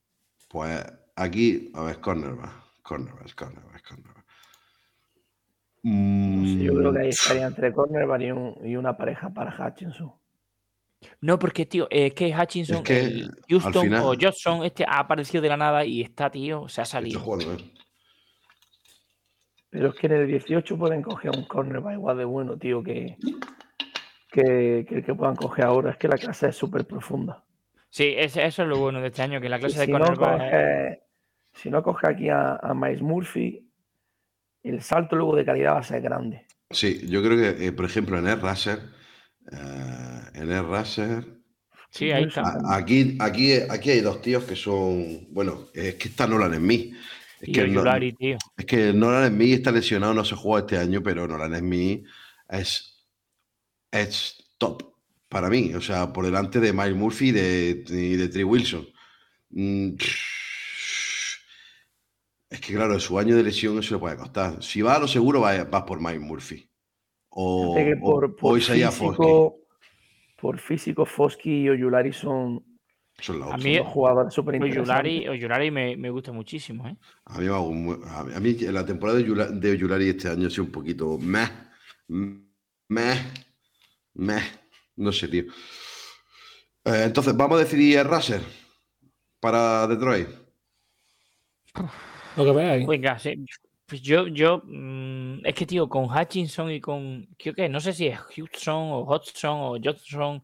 Pues aquí, a ver, cornerback, cornerback, cornerback, cornerback. No sé, yo creo que ahí Mm, estaría entre cornerback y, un- y una pareja para Hutchinson. No, porque, tío, es que Hutchinson, que, el al Houston final- o Johnson, este ha aparecido de la nada y está, tío, se ha está salido. jugando, ¿eh? Pero es que en el 18 pueden coger un cornerback igual de bueno, tío, que, que, que el que puedan coger ahora. Es que la clase es súper profunda. Sí, eso es lo bueno de este año, que la clase de si, no cornerback es- coge, si no coge aquí a, a Miles Murphy, el salto luego de calidad va a ser grande. Sí, yo creo que, eh, por ejemplo, en el Raser, eh, en el Raser, Sí, ahí está. aquí, aquí, aquí hay dos tíos que son, bueno, es que está Nolan en mí. Es Y que, no- tío. es que Nolan en mí está lesionado, no se juega este año, pero Nolan en mí es, es top para mí, o sea, por delante de Miles Murphy y de, y de Trey Wilson. Mm, Es que claro, su año de lesión eso le puede costar. Si va a lo seguro, va, vas por Mike Murphy. O, por, o por Isaiah físico, por físico, Fosky y Oyulari son Son la A mí- jugadores súper Oyulari, interesantes. Oyulari me, me gusta muchísimo, ¿eh? A mí, a mí- a mí la temporada de Oyula- de Oyulari este año ha sido un poquito meh, meh, meh, no sé, tío. Eh, entonces, vamos a decidir Raser para Detroit. Lo que veáis. Venga, sí. Pues yo, yo, mm, es que, tío, con Hutchinson y con, creo que, no sé si es Hudson o Hodgson o Johnson,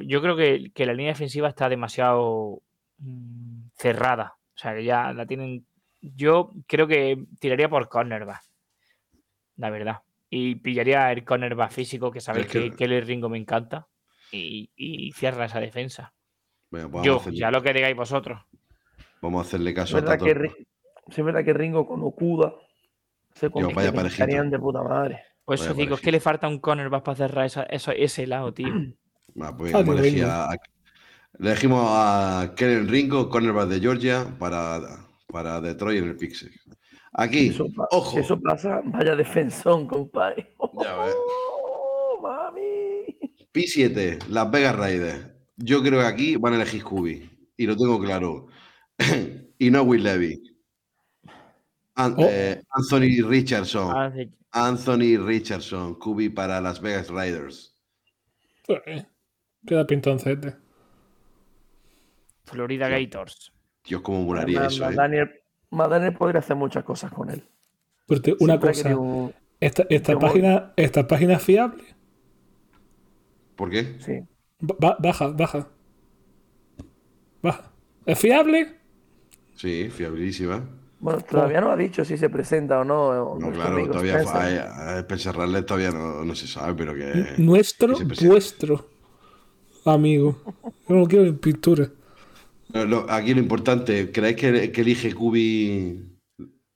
yo creo que, que la línea defensiva está demasiado mm, cerrada. O sea, que ya la tienen. Yo creo que tiraría por cornerback, la verdad. Y pillaría el cornerback físico, que sabéis Es que- que, el Ringo me encanta. Y, y cierra esa defensa. Pues Yo, hacerle, ya lo que digáis vosotros. vamos a hacerle caso a Tato. que, sí es verdad que Ringo con Okuda se estarían de puta madre. Por eso digo, es que le falta un cornerback para cerrar esa, eso- ese lado, tío. (clears throat) Pues Ah, a le elegimos a Kellen Ringo, cornerback de Georgia, para, para Detroit en el Pixel. Aquí, Eso ojo. Si eso pasa, vaya defensón, compadre. Ya (laughs) ves. Oh, mami. P7, Las Vegas Raiders. Yo creo que aquí van a elegir Scooby. Y lo tengo claro. (clears throat) y no Will Levy. An- Oh. eh, Anthony Richardson. Ah, sí. Anthony Richardson, Scooby para Las Vegas Raiders. Eh, Queda pintoncete. Florida Gators. Dios, cómo molaría Ma- eso, ¿eh? Daniel, Daniel podría hacer muchas cosas con él. Porque una Siempre ha cosa, esta, esta Yo- página, esta página es fiable. ¿Por qué? Sí. Ba- baja, baja. Baja. ¿Es fiable? Sí, fiabilísima. Bueno, todavía no ha dicho si se presenta o no. No, nuestro claro, amigo todavía Spencer Rattler todavía no, no se sabe, pero que. Nuestro, que vuestro amigo. (laughs) Yo no quiero en pintura. No, no, aquí lo importante, ¿creéis que, que elige en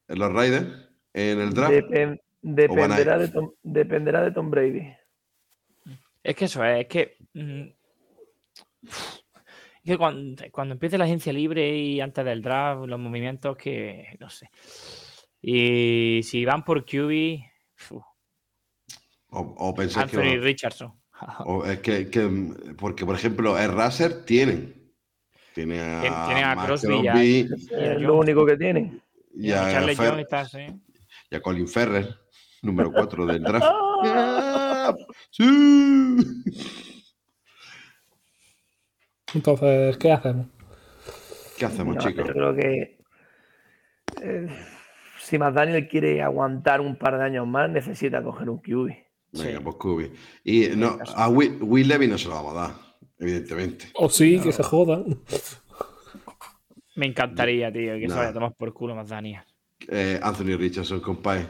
los Raiders en el draft? Depen- dependerá, de Tom, dependerá de Tom Brady. Es que eso es, es que. mm, que cuando, cuando empiece la agencia libre y antes del draft, los movimientos que. No sé. Y si van por QB. O, o pensáis que Anthony va- Richardson. o es que, que- porque por ejemplo el Racer tienen tiene a, Tien- tiene a Crosby y a- Crosby Y a Es lo único que tienen. y a, Charles Fer- Jones está así. y a Colin Ferrer número 4 del draft. (laughs) (laughs) ¡Sí! Entonces, ¿qué hacemos? ¿qué hacemos No, chicos? Yo creo que eh, si McDaniel quiere aguantar un par de años más, necesita coger un QB. venga pues Scooby y no, a Will, Will Levy no se lo vamos a dar evidentemente O sí, que se jodan. Me encantaría, tío, que se vaya a tomar por culo más Daniel. Eh, Anthony Richardson, compadre.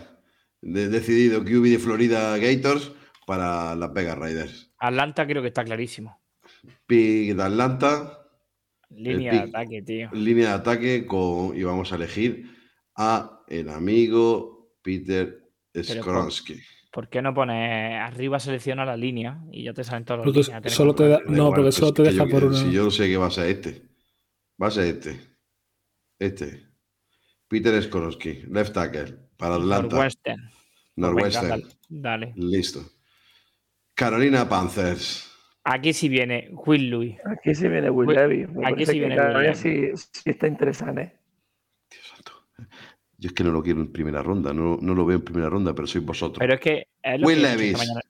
De- decidido QB de Florida Gators para Las Vegas Raiders. Atlanta creo que está clarísimo. Pick de Atlanta, Línea de ataque, tío. línea de ataque con, y vamos a elegir a el amigo Peter Skronsky. ¿Por qué no pones arriba selecciona la línea y ya te salen todos los líneas? Solo te da- no, igual, porque solo te deja yo- por una. Si yo sé que va a ser este. Va a ser este. Este. Peter Skronsky, left tackle, para Atlanta. Northwestern. Pues venga, Northwestern. dale, dale. Listo. Carolina Panthers. Aquí sí viene Will Louis. Aquí sí viene Will Will- Levy. Me aquí sí viene Will sí, sí está interesante. ¿eh? Dios santo. Yo es que no lo quiero en primera ronda, no, no lo veo en primera ronda, pero sois vosotros. Pero es que es lo, Will que Levis. mañana.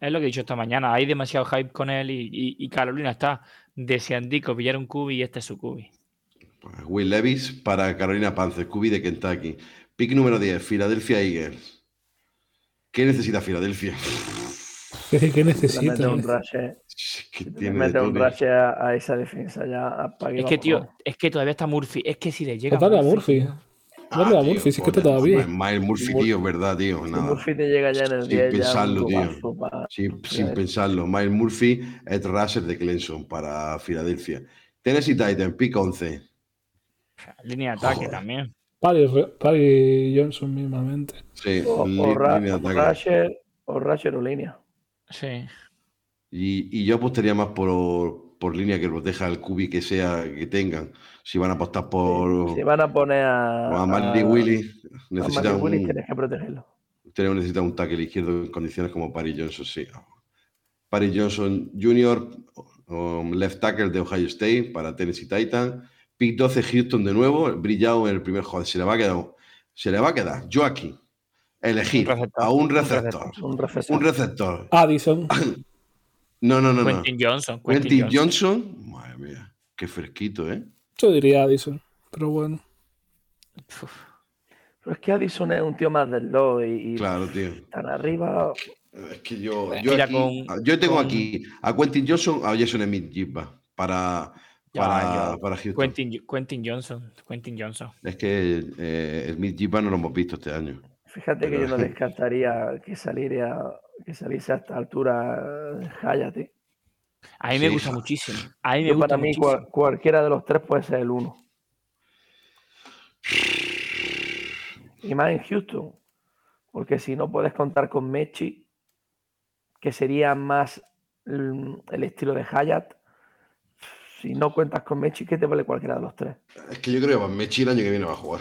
es lo que he dicho esta mañana. Hay demasiado hype con él y, y- y Carolina está deseandico pillar un cubi y este es su cubi. Pues Will Levis para Carolina Panthers, QB de Kentucky. Pick número 10, Philadelphia Eagles. ¿Qué necesita Filadelfia? ¿Qué, qué Le necesita? mete un rush, eh, que tiene mete un rush a, a esa defensa ya. Es que, tío, es que todavía está Murphy. Es que si le llega. Dale a Murphy. Dale a Ah, tío, Murphy, si es que está todavía. Miles Murphy, Mur- tío, es verdad, tío. Si Nada. Murphy te llega ya en el Sin 10, ya pensarlo, un tío. Sin, pensarlo. Miles Murphy, Ed Rusher de Clemson para Filadelfia. Tennessee Titan, pick 11. Línea de ataque Joder. también. Pari, Pari Johnson mismamente. Sí, O, línea de ataque. O Rusher o línea. Sí. Y, y yo apostaría más por, por línea que proteja al cubi que sea que tengan. Si van a apostar por, Si van a poner a. a Marley Willy, a necesitan Marley Willis, un, tienes que protegerlo. tenemos- necesitan un tackle izquierdo en condiciones como Paris Johnson, sí. Paris Johnson Jr., um, left tackle de Ohio State para Tennessee Titan. Pick 12 Houston de nuevo, brillado en el primer joder. Se le va a quedar, se le va a quedar. Yo aquí, elegir receptor, a un un receptor. Un receptor. Un receptor. Addison. (coughs) No, no, no. no. Quentin Johnson. Quentin, Quentin, Johnson. Madre mía, qué fresquito, ¿eh? Yo diría Addison, pero bueno. Pero es que Addison es un tío más del 2 y, y Claro, tío. tan arriba. Es que yo, yo, mira, aquí- con- yo tengo con- aquí a Quentin Johnson, a Jason Smith Jibba para, para, para Houston. Quentin, Quentin Johnson. Quentin Johnson. Es que eh, Smith Jibba no lo hemos visto este año. Fíjate que yo no (laughs) descartaría que saliera que saliese a esta altura Hayate. A mí me Sí. gusta muchísimo. A mí me Yo gusta para mí cual- cualquiera de los tres puede ser el uno. Y más en Houston. Porque si no puedes contar con Mechi, que sería más el estilo de Hayat. Si no cuentas con Mechi, ¿qué te vale cualquiera de los tres? Es que yo creo que Mechi el año que viene va a jugar.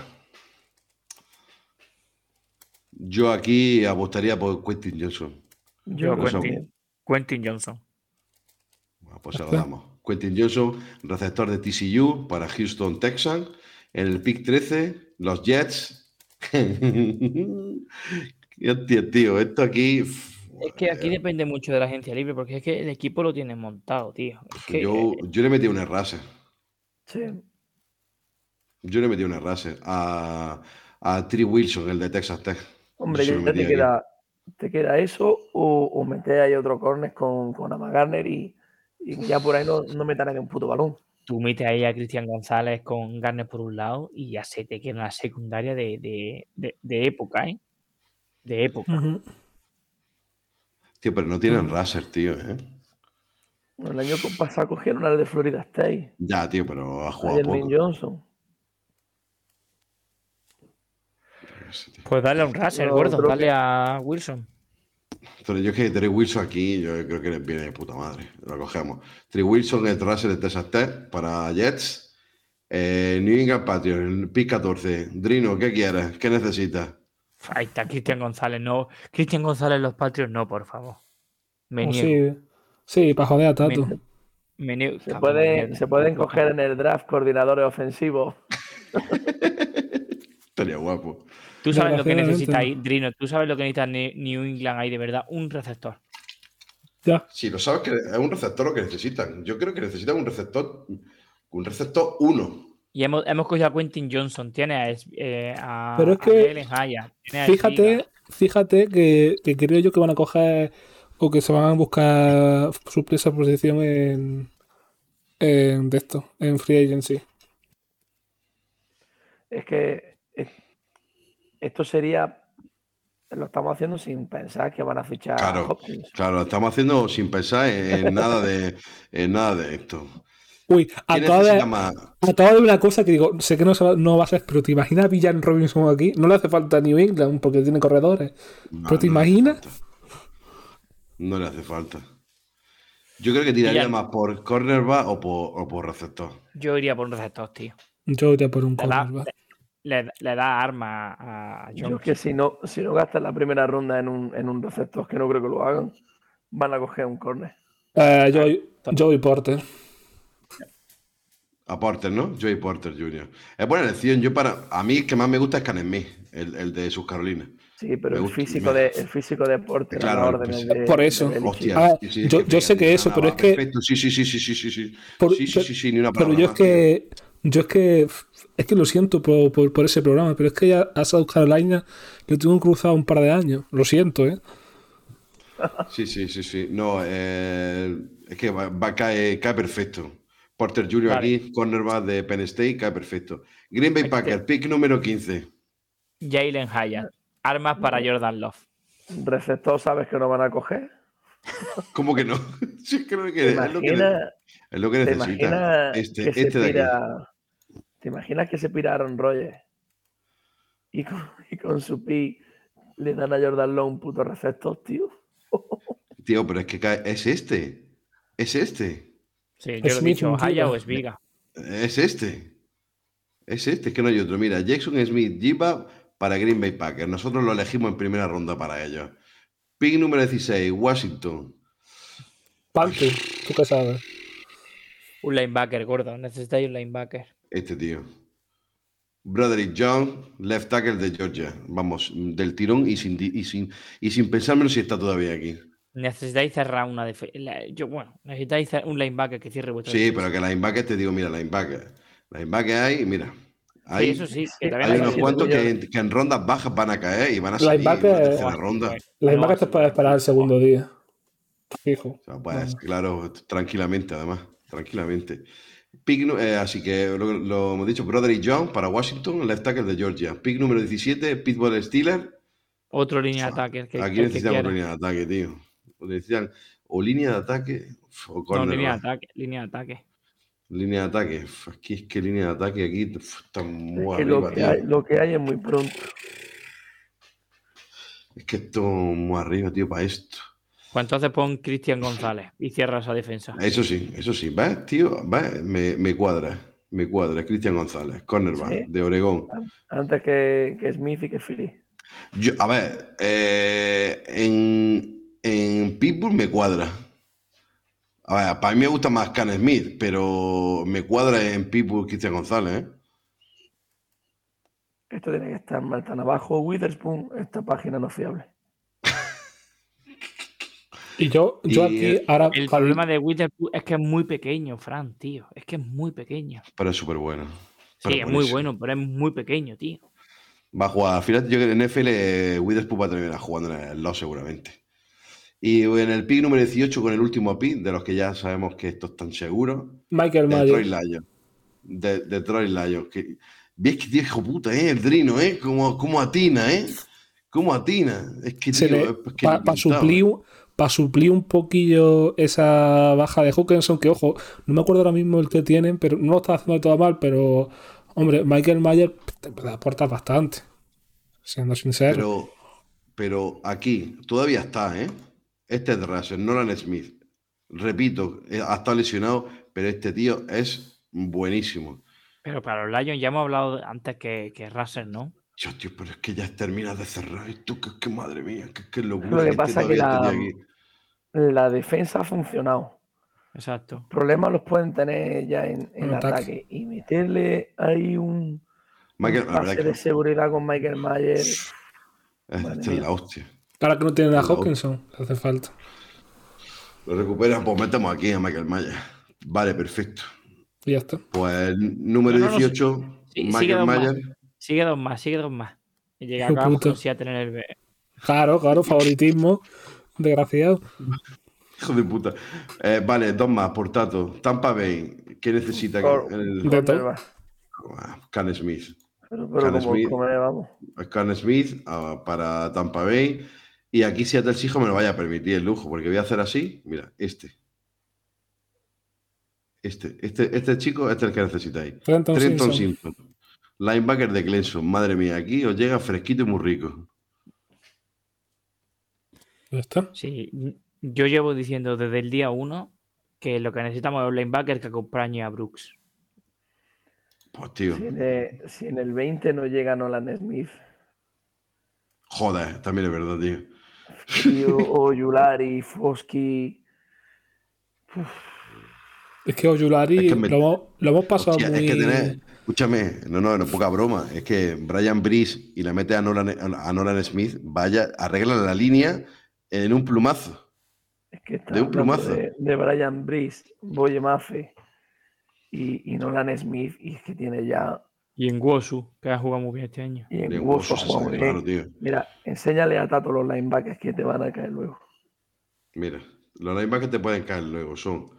Yo aquí apostaría por Quentin Johnson. Yo, Quentin, Quentin Johnson. Bueno, pues se lo damos. Quentin Johnson, receptor de TCU para Houston, Texans. En el pick 13, los Jets. (laughs) Tío, esto aquí. Es que aquí depende mucho de la agencia libre, porque es que el equipo lo tiene montado, tío. Es que, Yo, yo le metí un Errase. Sí. Yo le metí un Errase a, a Tree Wilson, el de Texas Tech. Hombre, Yo ya te queda, te queda eso o, o meter ahí otro corner con, con Ama Garner y, y ya por ahí no, no metan un puto balón. tú metes ahí a Cristian González con Garner por un lado y ya se te queda una secundaria de, de, de, de época, ¿eh? De época. Tío, pero no tienen Raser, tío, ¿eh? El año pasado cogieron al de Florida State, Ya, tío, pero ha a jugado poco. Johnson. Pues dale a un Russell, gordo, dale que- a Wilson. Pero yo es que Trey Wilson aquí, yo creo que les viene de puta madre. Lo cogemos. Trey Wilson, el Raser de Texas Tech para Jets. Eh, New England Patriots, el pick 14. Drino, ¿qué quieres? ¿Qué necesitas? Ahí está Cristian González, no. Cristian González, los Patriots, no, por favor. Me niego. sí, sí, para joder a Tato. Me- me niego. Se, puede- se pueden coger en el draft coordinadores ofensivos. (laughs) Estaría guapo. Tú sabes lo que necesita ahí, Drino. Tú sabes lo que necesita Ne- New England ahí, de verdad. Un receptor. Ya. Si lo sabes que es un receptor lo que necesitan. Yo creo que necesitan un receptor, un receptor uno. Y hemos, hemos cogido a Quentin Johnson. Tiene a, eh, a, Pero es a que, Jalen Hyatt, tiene a Fíjate, fíjate que, que creo yo que van a coger o que se van a buscar suplir esa posición en, en de esto, en Free Agency. Es que esto sería. Lo estamos haciendo sin pensar que van a fichar a Claro, Hopkins. claro, lo estamos haciendo sin pensar en, en nada de en nada de esto. Uy, ¿Quién acabo de, acabo de una cosa que digo, sé que no, no va a ser, pero ¿te imaginas a Villan Robinson aquí? No le hace falta a New England porque tiene corredores. No, ¿Pero te no imaginas? No le hace falta. Yo creo que tiraría más por cornerback o por, o por receptor. Yo iría por un receptor, tío. Yo iría por un cornerback. Le, le da arma a Yo Johnson. es que si no, si no gastan la primera ronda en un, en un receptor, que no creo que lo hagan, van a coger un corner. Eh, Joey, Joey Porter. A Porter, ¿no? Joey Porter Jr. Es buena elección. Yo para, a mí el que más me gusta es Canem Smith, el, el de sus Carolinas. Sí, pero el gusta- físico, me- de, el físico de Porter Claro, la de- Por eso. de Belichick. Hostia, Ah, sí, sí, yo- que yo sé que eso, nada, pero es que- perfecto. Sí, sí, sí, sí, sí, sí, sí. Por- sí, sí, sí, sí, ni una Pero palabra yo es más, que yo es que es que lo siento por, por- por ese programa, pero es que ya a South Carolina lo tengo cruzado un par de años. Lo siento, ¿eh? Sí, sí, sí, sí. No, eh, es que va, va- cae, cae perfecto. Porter Jr. Vale. aquí, cornerback de Penn State, cae perfecto. Green Bay Packers, pick número 15. Jalen Hyatt. Armas para Jordan Love. Receptor sabes que no van a coger. ¿Cómo que no? (laughs) Sí, es que lo que- ¿Te es lo que, es lo que te necesita. Este, que se este de aquí. pira, ¿Te imaginas que se pira Aaron Rodgers y con, y con su pi le dan a Jordan Lowe un puto receptor, tío? (laughs) Tío, pero es que cae- es este. Es este. Sí, yo lo he dicho. Hyatt o Esviga. Es este. Es este, es que no hay otro. Mira, Jackson Smith, Jiba para Green Bay Packers. Nosotros lo elegimos en primera ronda para ellos. Pick número 16, Washington. Pante, tú qué sabes. Un linebacker, gordo. Necesitáis un linebacker. Este tío. Broderick John, left tackle de Georgia. Vamos, del tirón y sin, y sin, y sin pensármelo si está todavía aquí. Necesitáis cerrar una defensa. Yo, bueno, necesitáis un linebacker que cierre vuestra Sí, defensa. pero que linebacker te digo, mira, linebacker. Linebacker hay, mira. Sí, Hay, eso sí, que también hay hay unos cuantos que, en- que en rondas bajas van a caer y van a salir en la Linebacker- tercera ronda. No, imagen te puede esperar el segundo día. Fijo. O sea, pues, claro, tranquilamente, además, tranquilamente. Pick eh, así que lo, lo hemos dicho, Broderick John para Washington, left tackle de Georgia. Pick número 17, Pitbull Steeler. Otro línea de ataque. que- Aquí necesitamos línea de ataque, tío. O necesitan o línea de ataque o No, línea de ataque. Línea de ataque. Línea de ataque. Uf, Aquí es que línea de ataque aquí uf, está Es muy que arriba, lo, que tío. hay, lo que hay es muy pronto. Es que esto muy arriba, tío, para esto. Pues entonces pon Cristian González y cierra esa defensa. Eso sí, eso sí. ¿Ves, tío? ¿Ves? Me, me cuadra. Me cuadra. Cristian González, cornerback Sí. de Oregón. Antes que, que Smith y que Philly. Yo, a ver, eh, en, en Pitbull me cuadra. A ver, para mí me gusta más Can Smith, pero me cuadra en Pitbull Cristian González, ¿eh? Esto tiene que estar mal tan abajo. Witherspoon, esta página no es fiable. Y yo, yo Y, aquí, eh, ahora. El para- problema de Witherspoon es que es muy pequeño, Fran, tío. Es que es muy pequeño. Pero es súper bueno. Sí, es muy bueno, pero es muy pequeño, tío. Va a jugar, fíjate, yo que en NFL Witherspoon va a terminar jugando en el LOS seguramente. Y en el pick número 18 con el último pick, de los que ya sabemos que estos están seguros, Michael Detroit Myers. Lions. De, Detroit Lions. Que, ¿Ves que tío, hijo puta, eh? El Drino, ¿eh? Como, como atina, ¿eh? Como atina. Es que, Se tío, le- es que Para suplir, ¿eh? pa suplir un poquillo esa baja de Hawkinson, que ojo, no me acuerdo ahora mismo el que tienen, pero no lo está haciendo de todo mal, pero hombre, Michael Myers te puede aportar bastante. Siendo sincero. Pero, pero aquí todavía está, ¿eh? Este es Russell, Nolan Smith. Repito, eh, ha estado lesionado, pero este tío es buenísimo. Pero para los Lions ya hemos hablado antes que, que Russell, ¿no? Yo, tío, pero es que ya terminas de cerrar esto, que, que madre mía, que, que locura. Lo que pasa es que la. La defensa ha funcionado. Exacto. Problemas los pueden tener ya en, en ataque. ataque. Y meterle ahí un, Michael, un pase de seguridad con Michael madre esta es la hostia. Ahora que no tienen a Hawkinson, le hace falta. Lo recuperan, pues metemos aquí a Michael Myers. Vale, perfecto. Y ya está. Pues número No, no, no, 18, Sí, sigue Michael más. Myers. Sigue dos más, sigue dos más. Y llega Seattle en el B. Claro, claro, favoritismo. Desgraciado. Hijo de puta. Eh, vale, dos más, por tanto. Tampa Bay, ¿qué necesita? Cor- El, De todo. cornerback. Ah, Can Smith. Pero, pero como, Smith. vamos. Can Smith ah, para Tampa Bay. Y aquí Seattle Seahawks me lo vaya a permitir el lujo, porque voy a hacer así. Mira, este. Este, este, este chico, este es el que necesitáis. Trenton Trenton Simpson. Simpson. Linebacker de Clemson. Madre mía, aquí os llega fresquito y muy rico. Ya está. Sí, yo llevo diciendo desde el día uno que lo que necesitamos es un linebacker que acompañe a Brooks. Pues tío, Si en, el, si en el 20 no llega Nolan Smith joder, también es verdad, tío. o, Yulari, (laughs) Foski. Es que Oyulari Es que me- lo, hemos, lo hemos pasado Hostia, muy. es que tenés, escúchame, no, no, no, poca broma. Es que Brian Brice y la mete a Nolan, a Nolan Smith, vaya, arreglan la línea en un plumazo. Es que está De un plumazo. De, de Brian Brice, Boye Mafe y, y Nolan Smith. Y es que tiene ya. Y en Wosu, que ha jugado muy bien este año. Y en Wosu Wosu, claro, tío. Mira, enséñale a Tato los linebackers que te van a caer luego. Mira, los linebackers te pueden caer luego. Son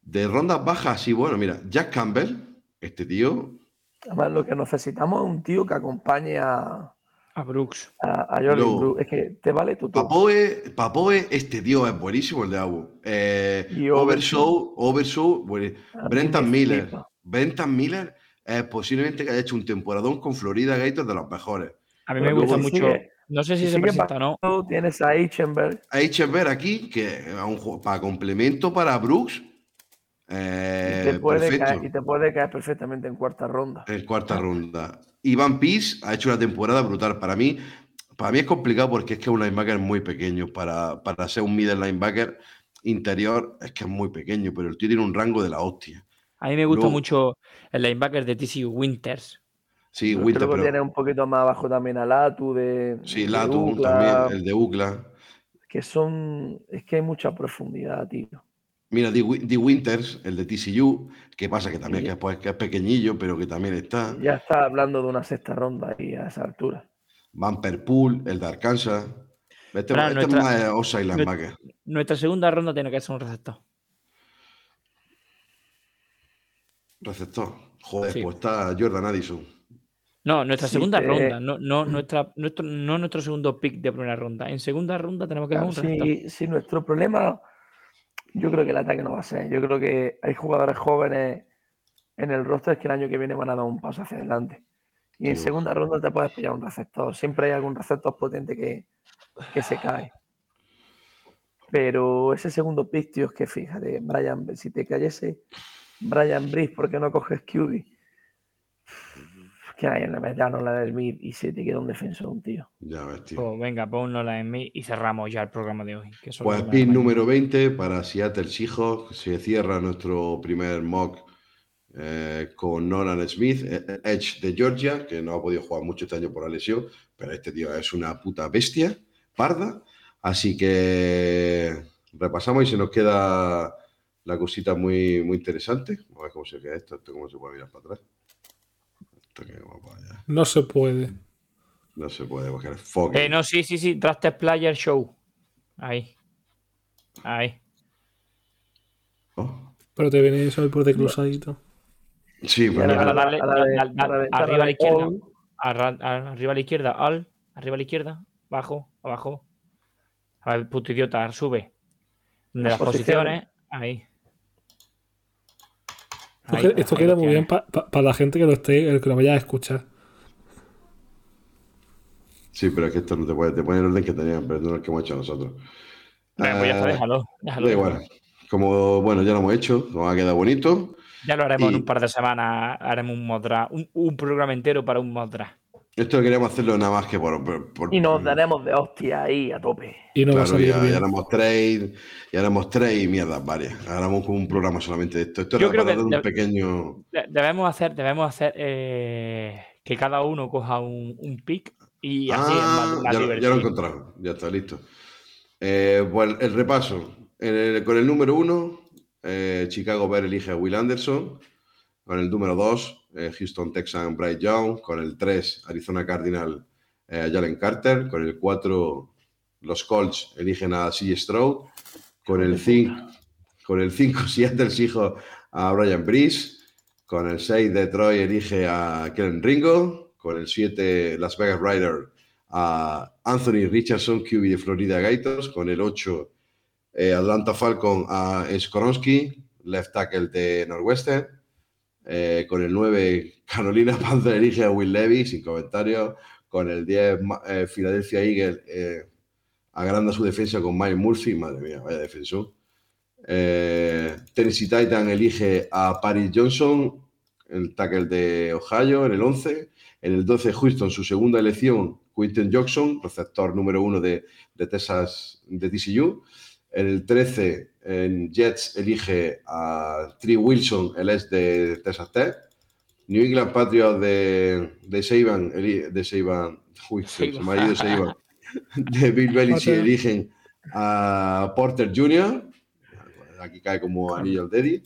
de rondas bajas, sí, bueno, mira, Jack Campbell, este tío, Además, lo que necesitamos es un tío que acompañe a, A Brooks. a, a Jordan Luego, Brooks. Es que te vale tu todo. Papoe, Papoe, este tío es buenísimo, el de Abu. Eh, Y Overshow, Overshow, bueno, A mí Brentan Miller. flipa. Brentan Miller es posiblemente que haya hecho un temporadón con Florida Gators de los mejores. A mí Pero me gusta mucho. sigue- no sé si se presenta no. Tienes a Eichenberg. Que ver aquí que a un para complemento para Brooks, eh, y, te puede perfecto. caer, y te puede caer perfectamente en cuarta ronda. En cuarta ronda. Ivan Peace ha hecho una temporada brutal. Para mí, para mí es complicado porque es que es un linebacker muy pequeño. Para, para ser un middle linebacker interior es que es muy pequeño, pero el tío tiene un rango de la hostia. A mí me gusta Luego- mucho el linebacker de TCU Winters. Sí, Pero Winter, pero tiene un poquito más abajo también a Latu de. sí, de Latu Ucla. también, el de UCLA. que son, es que hay mucha profundidad, tío. Mira, D. Wi- D. Winters, el de TCU, que pasa que también Sí. que, es, pues, que es pequeñillo, pero que también está. Ya está hablando de una sexta ronda ahí a esa altura. Bumper Pool, el de Arkansas. Este, Fran, este nuestra- es más eh, outside linebacker. Nuestra segunda ronda tiene que ser un receptor. Receptor. Joder, Sí. pues está Jordan Addison. No, nuestra Sí, segunda eh, ronda, no, no, nuestra, nuestro, no nuestro segundo pick de primera ronda. En segunda ronda tenemos que Claro, un receptor. sí, sí, nuestro problema, yo creo que el ataque no va a ser. Yo creo que hay jugadores jóvenes en el roster que el año que viene van a dar un paso hacia adelante. Y en Sí. segunda ronda te puedes pillar un receptor. Siempre hay algún receptor potente que, que se cae. Pero ese segundo pick, tío, es que fíjate, Brian, si te cayese Brian Brice, ¿por qué no coges QB? Que hay en la mediano la de Smith y se te queda un defensor, un tío. Ya ves, tío. Pues venga, ponnosla en mí y cerramos ya el programa de hoy. Que Pues pin número 20 para Seattle Seahawks. Se cierra nuestro primer mock eh, con Nolan Smith, eh, Edge de Georgia, que no ha podido jugar mucho este año por la lesión, pero este tío es una puta bestia, parda. Así que repasamos y se nos queda la cosita muy, muy interesante. Vamos a ver cómo se queda esto, esto cómo se puede mirar para atrás. No se puede. No se puede porque es fucking. Eh, no, sí, sí, sí. Drafted Player Show. Ahí. Ahí. Oh, Pero te viene eso ahí por desglosadito. Sí, pero arriba a la izquierda. arriba a la izquierda, al, arriba a la izquierda, abajo, abajo. A ver, puto idiota, sube. De las Posiciones. posiciones, ahí. Esto, Ahí, que- esto ahí queda muy bien para la gente que lo esté, el que lo vaya a escuchar. Sí, pero es que esto no te puede, te pone el orden que tenían, pero no el que hemos hecho nosotros. Venga, pues ya está, Eh, déjalo. igual. Como, bueno, ya lo hemos hecho, nos ha quedado bonito. Ya lo haremos en un par de semanas. Haremos un mod draft, un, un programa entero para un mod draft. Esto queríamos hacerlo nada más que por. por- por- Y nos daremos de hostia ahí a tope. Y no va a Claro, salir ya, bien. ya haremos trade, ya haremos trade y mierdas varias. Haremos un programa solamente de esto. Esto Yo era creo para que dar un pequeño. De- Debemos hacer, debemos hacer eh, que cada uno coja un, un pick y así es Ah, más ya, lo- ya lo he encontrado, ya está listo. Eh, pues el repaso. El- con el número uno, eh, Chicago Bears elige a Will Anderson. Con el número dos, eh, Houston Texan Bryce Young. Con el tres, Arizona Cardinal eh, Jalen Carter. Con el cuatro, los Colts eligen a C. Stroud. Con el cinco, con el 5, Seattle Seahawks a Brian Breeze. Con el 6, Detroit elige a Kellen Ringo. Con el 7, Las Vegas Riders a Anthony Richardson, QB de Florida Gators. Con el 8, eh, Atlanta Falcon a Skoronsky, left tackle de Northwestern. Eh, con el 9, Carolina Panther elige a Will Levy, sin comentarios. Con el 10, Ma- eh, Philadelphia Eagles eh, agranda su defensa con Mike Murphy. Madre mía, vaya defensor. Eh, Tennessee Titan elige a Paris Johnson, el tackle de Ohio, en el 11. En el 12, Houston, su segunda elección, Quinton Jackson, receptor número uno de, de Texas, de TCU. En el 13, en Jets elige a Tree Wilson, el ex de Texas Tech. New England Patriots de, de Saban, de Saban, uy, se me ha ido Saban, (laughs) de Bill Belichick eligen a Porter Jr., aquí cae como anillo al Deddy.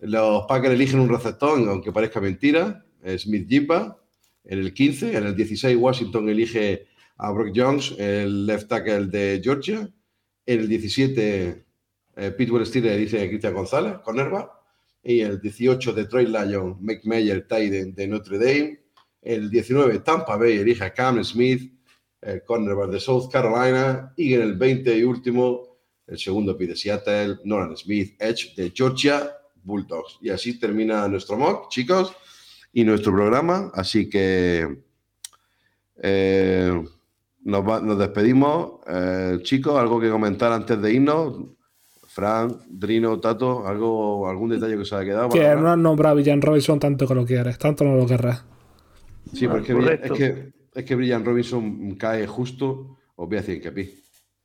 Los Packers eligen un receptor, aunque parezca mentira, Smith Jimba. En el 15, en el 16, Washington elige a Brock Jones, el left tackle de Georgia. El 17, eh, Pittsburgh Steelers a Cristian González, cornerback. Y en el 18, Detroit Lions, McMayer, end de Notre Dame. El 19, Tampa Bay elige a Cam Smith, el cornerback de South Carolina. Y en el 20 y último, el segundo pick de Seattle, Nolan Smith, Edge de Georgia Bulldogs. Y así termina nuestro mock, chicos, y nuestro programa. Así que eh, nos, va- nos despedimos. Eh, chicos, algo que comentar antes de irnos. Fran, Drino, Tato, algo, algún detalle que os haya quedado. Que para no has nombrado a Villan Robinson tanto que lo quieres, tanto no lo querrás. Sí, Ah, porque es que, es que Brian Robinson cae justo, os voy a decir que pi,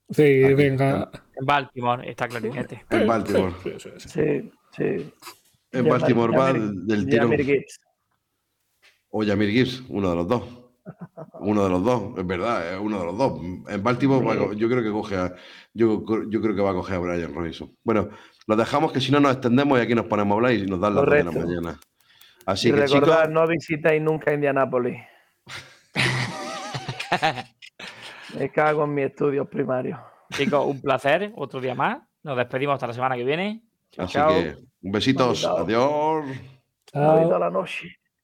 Sí, Aquí, venga. En Baltimore está clarinete. en Baltimore. Sí, sí. En Ya- Baltimore ya va del Gibbs. O Yamir Gibbs, uno de los dos. Uno de los dos, es verdad, es uno de los dos. En Baltimore co- yo creo que coge a, yo, yo creo que va a coger a Brian Robinson. Bueno, lo dejamos que si no nos extendemos y aquí nos ponemos a hablar y nos dan las dos de la mañana. Así y que recordad, chicos, no visitéis nunca Indianápolis. (laughs) Me cago en mis estudios primarios. Chicos, un placer. Otro día más. Nos despedimos hasta la semana que viene. Chao, así chao. que un besitos, Cuidado. adiós. Chao. Ahorita a la noche.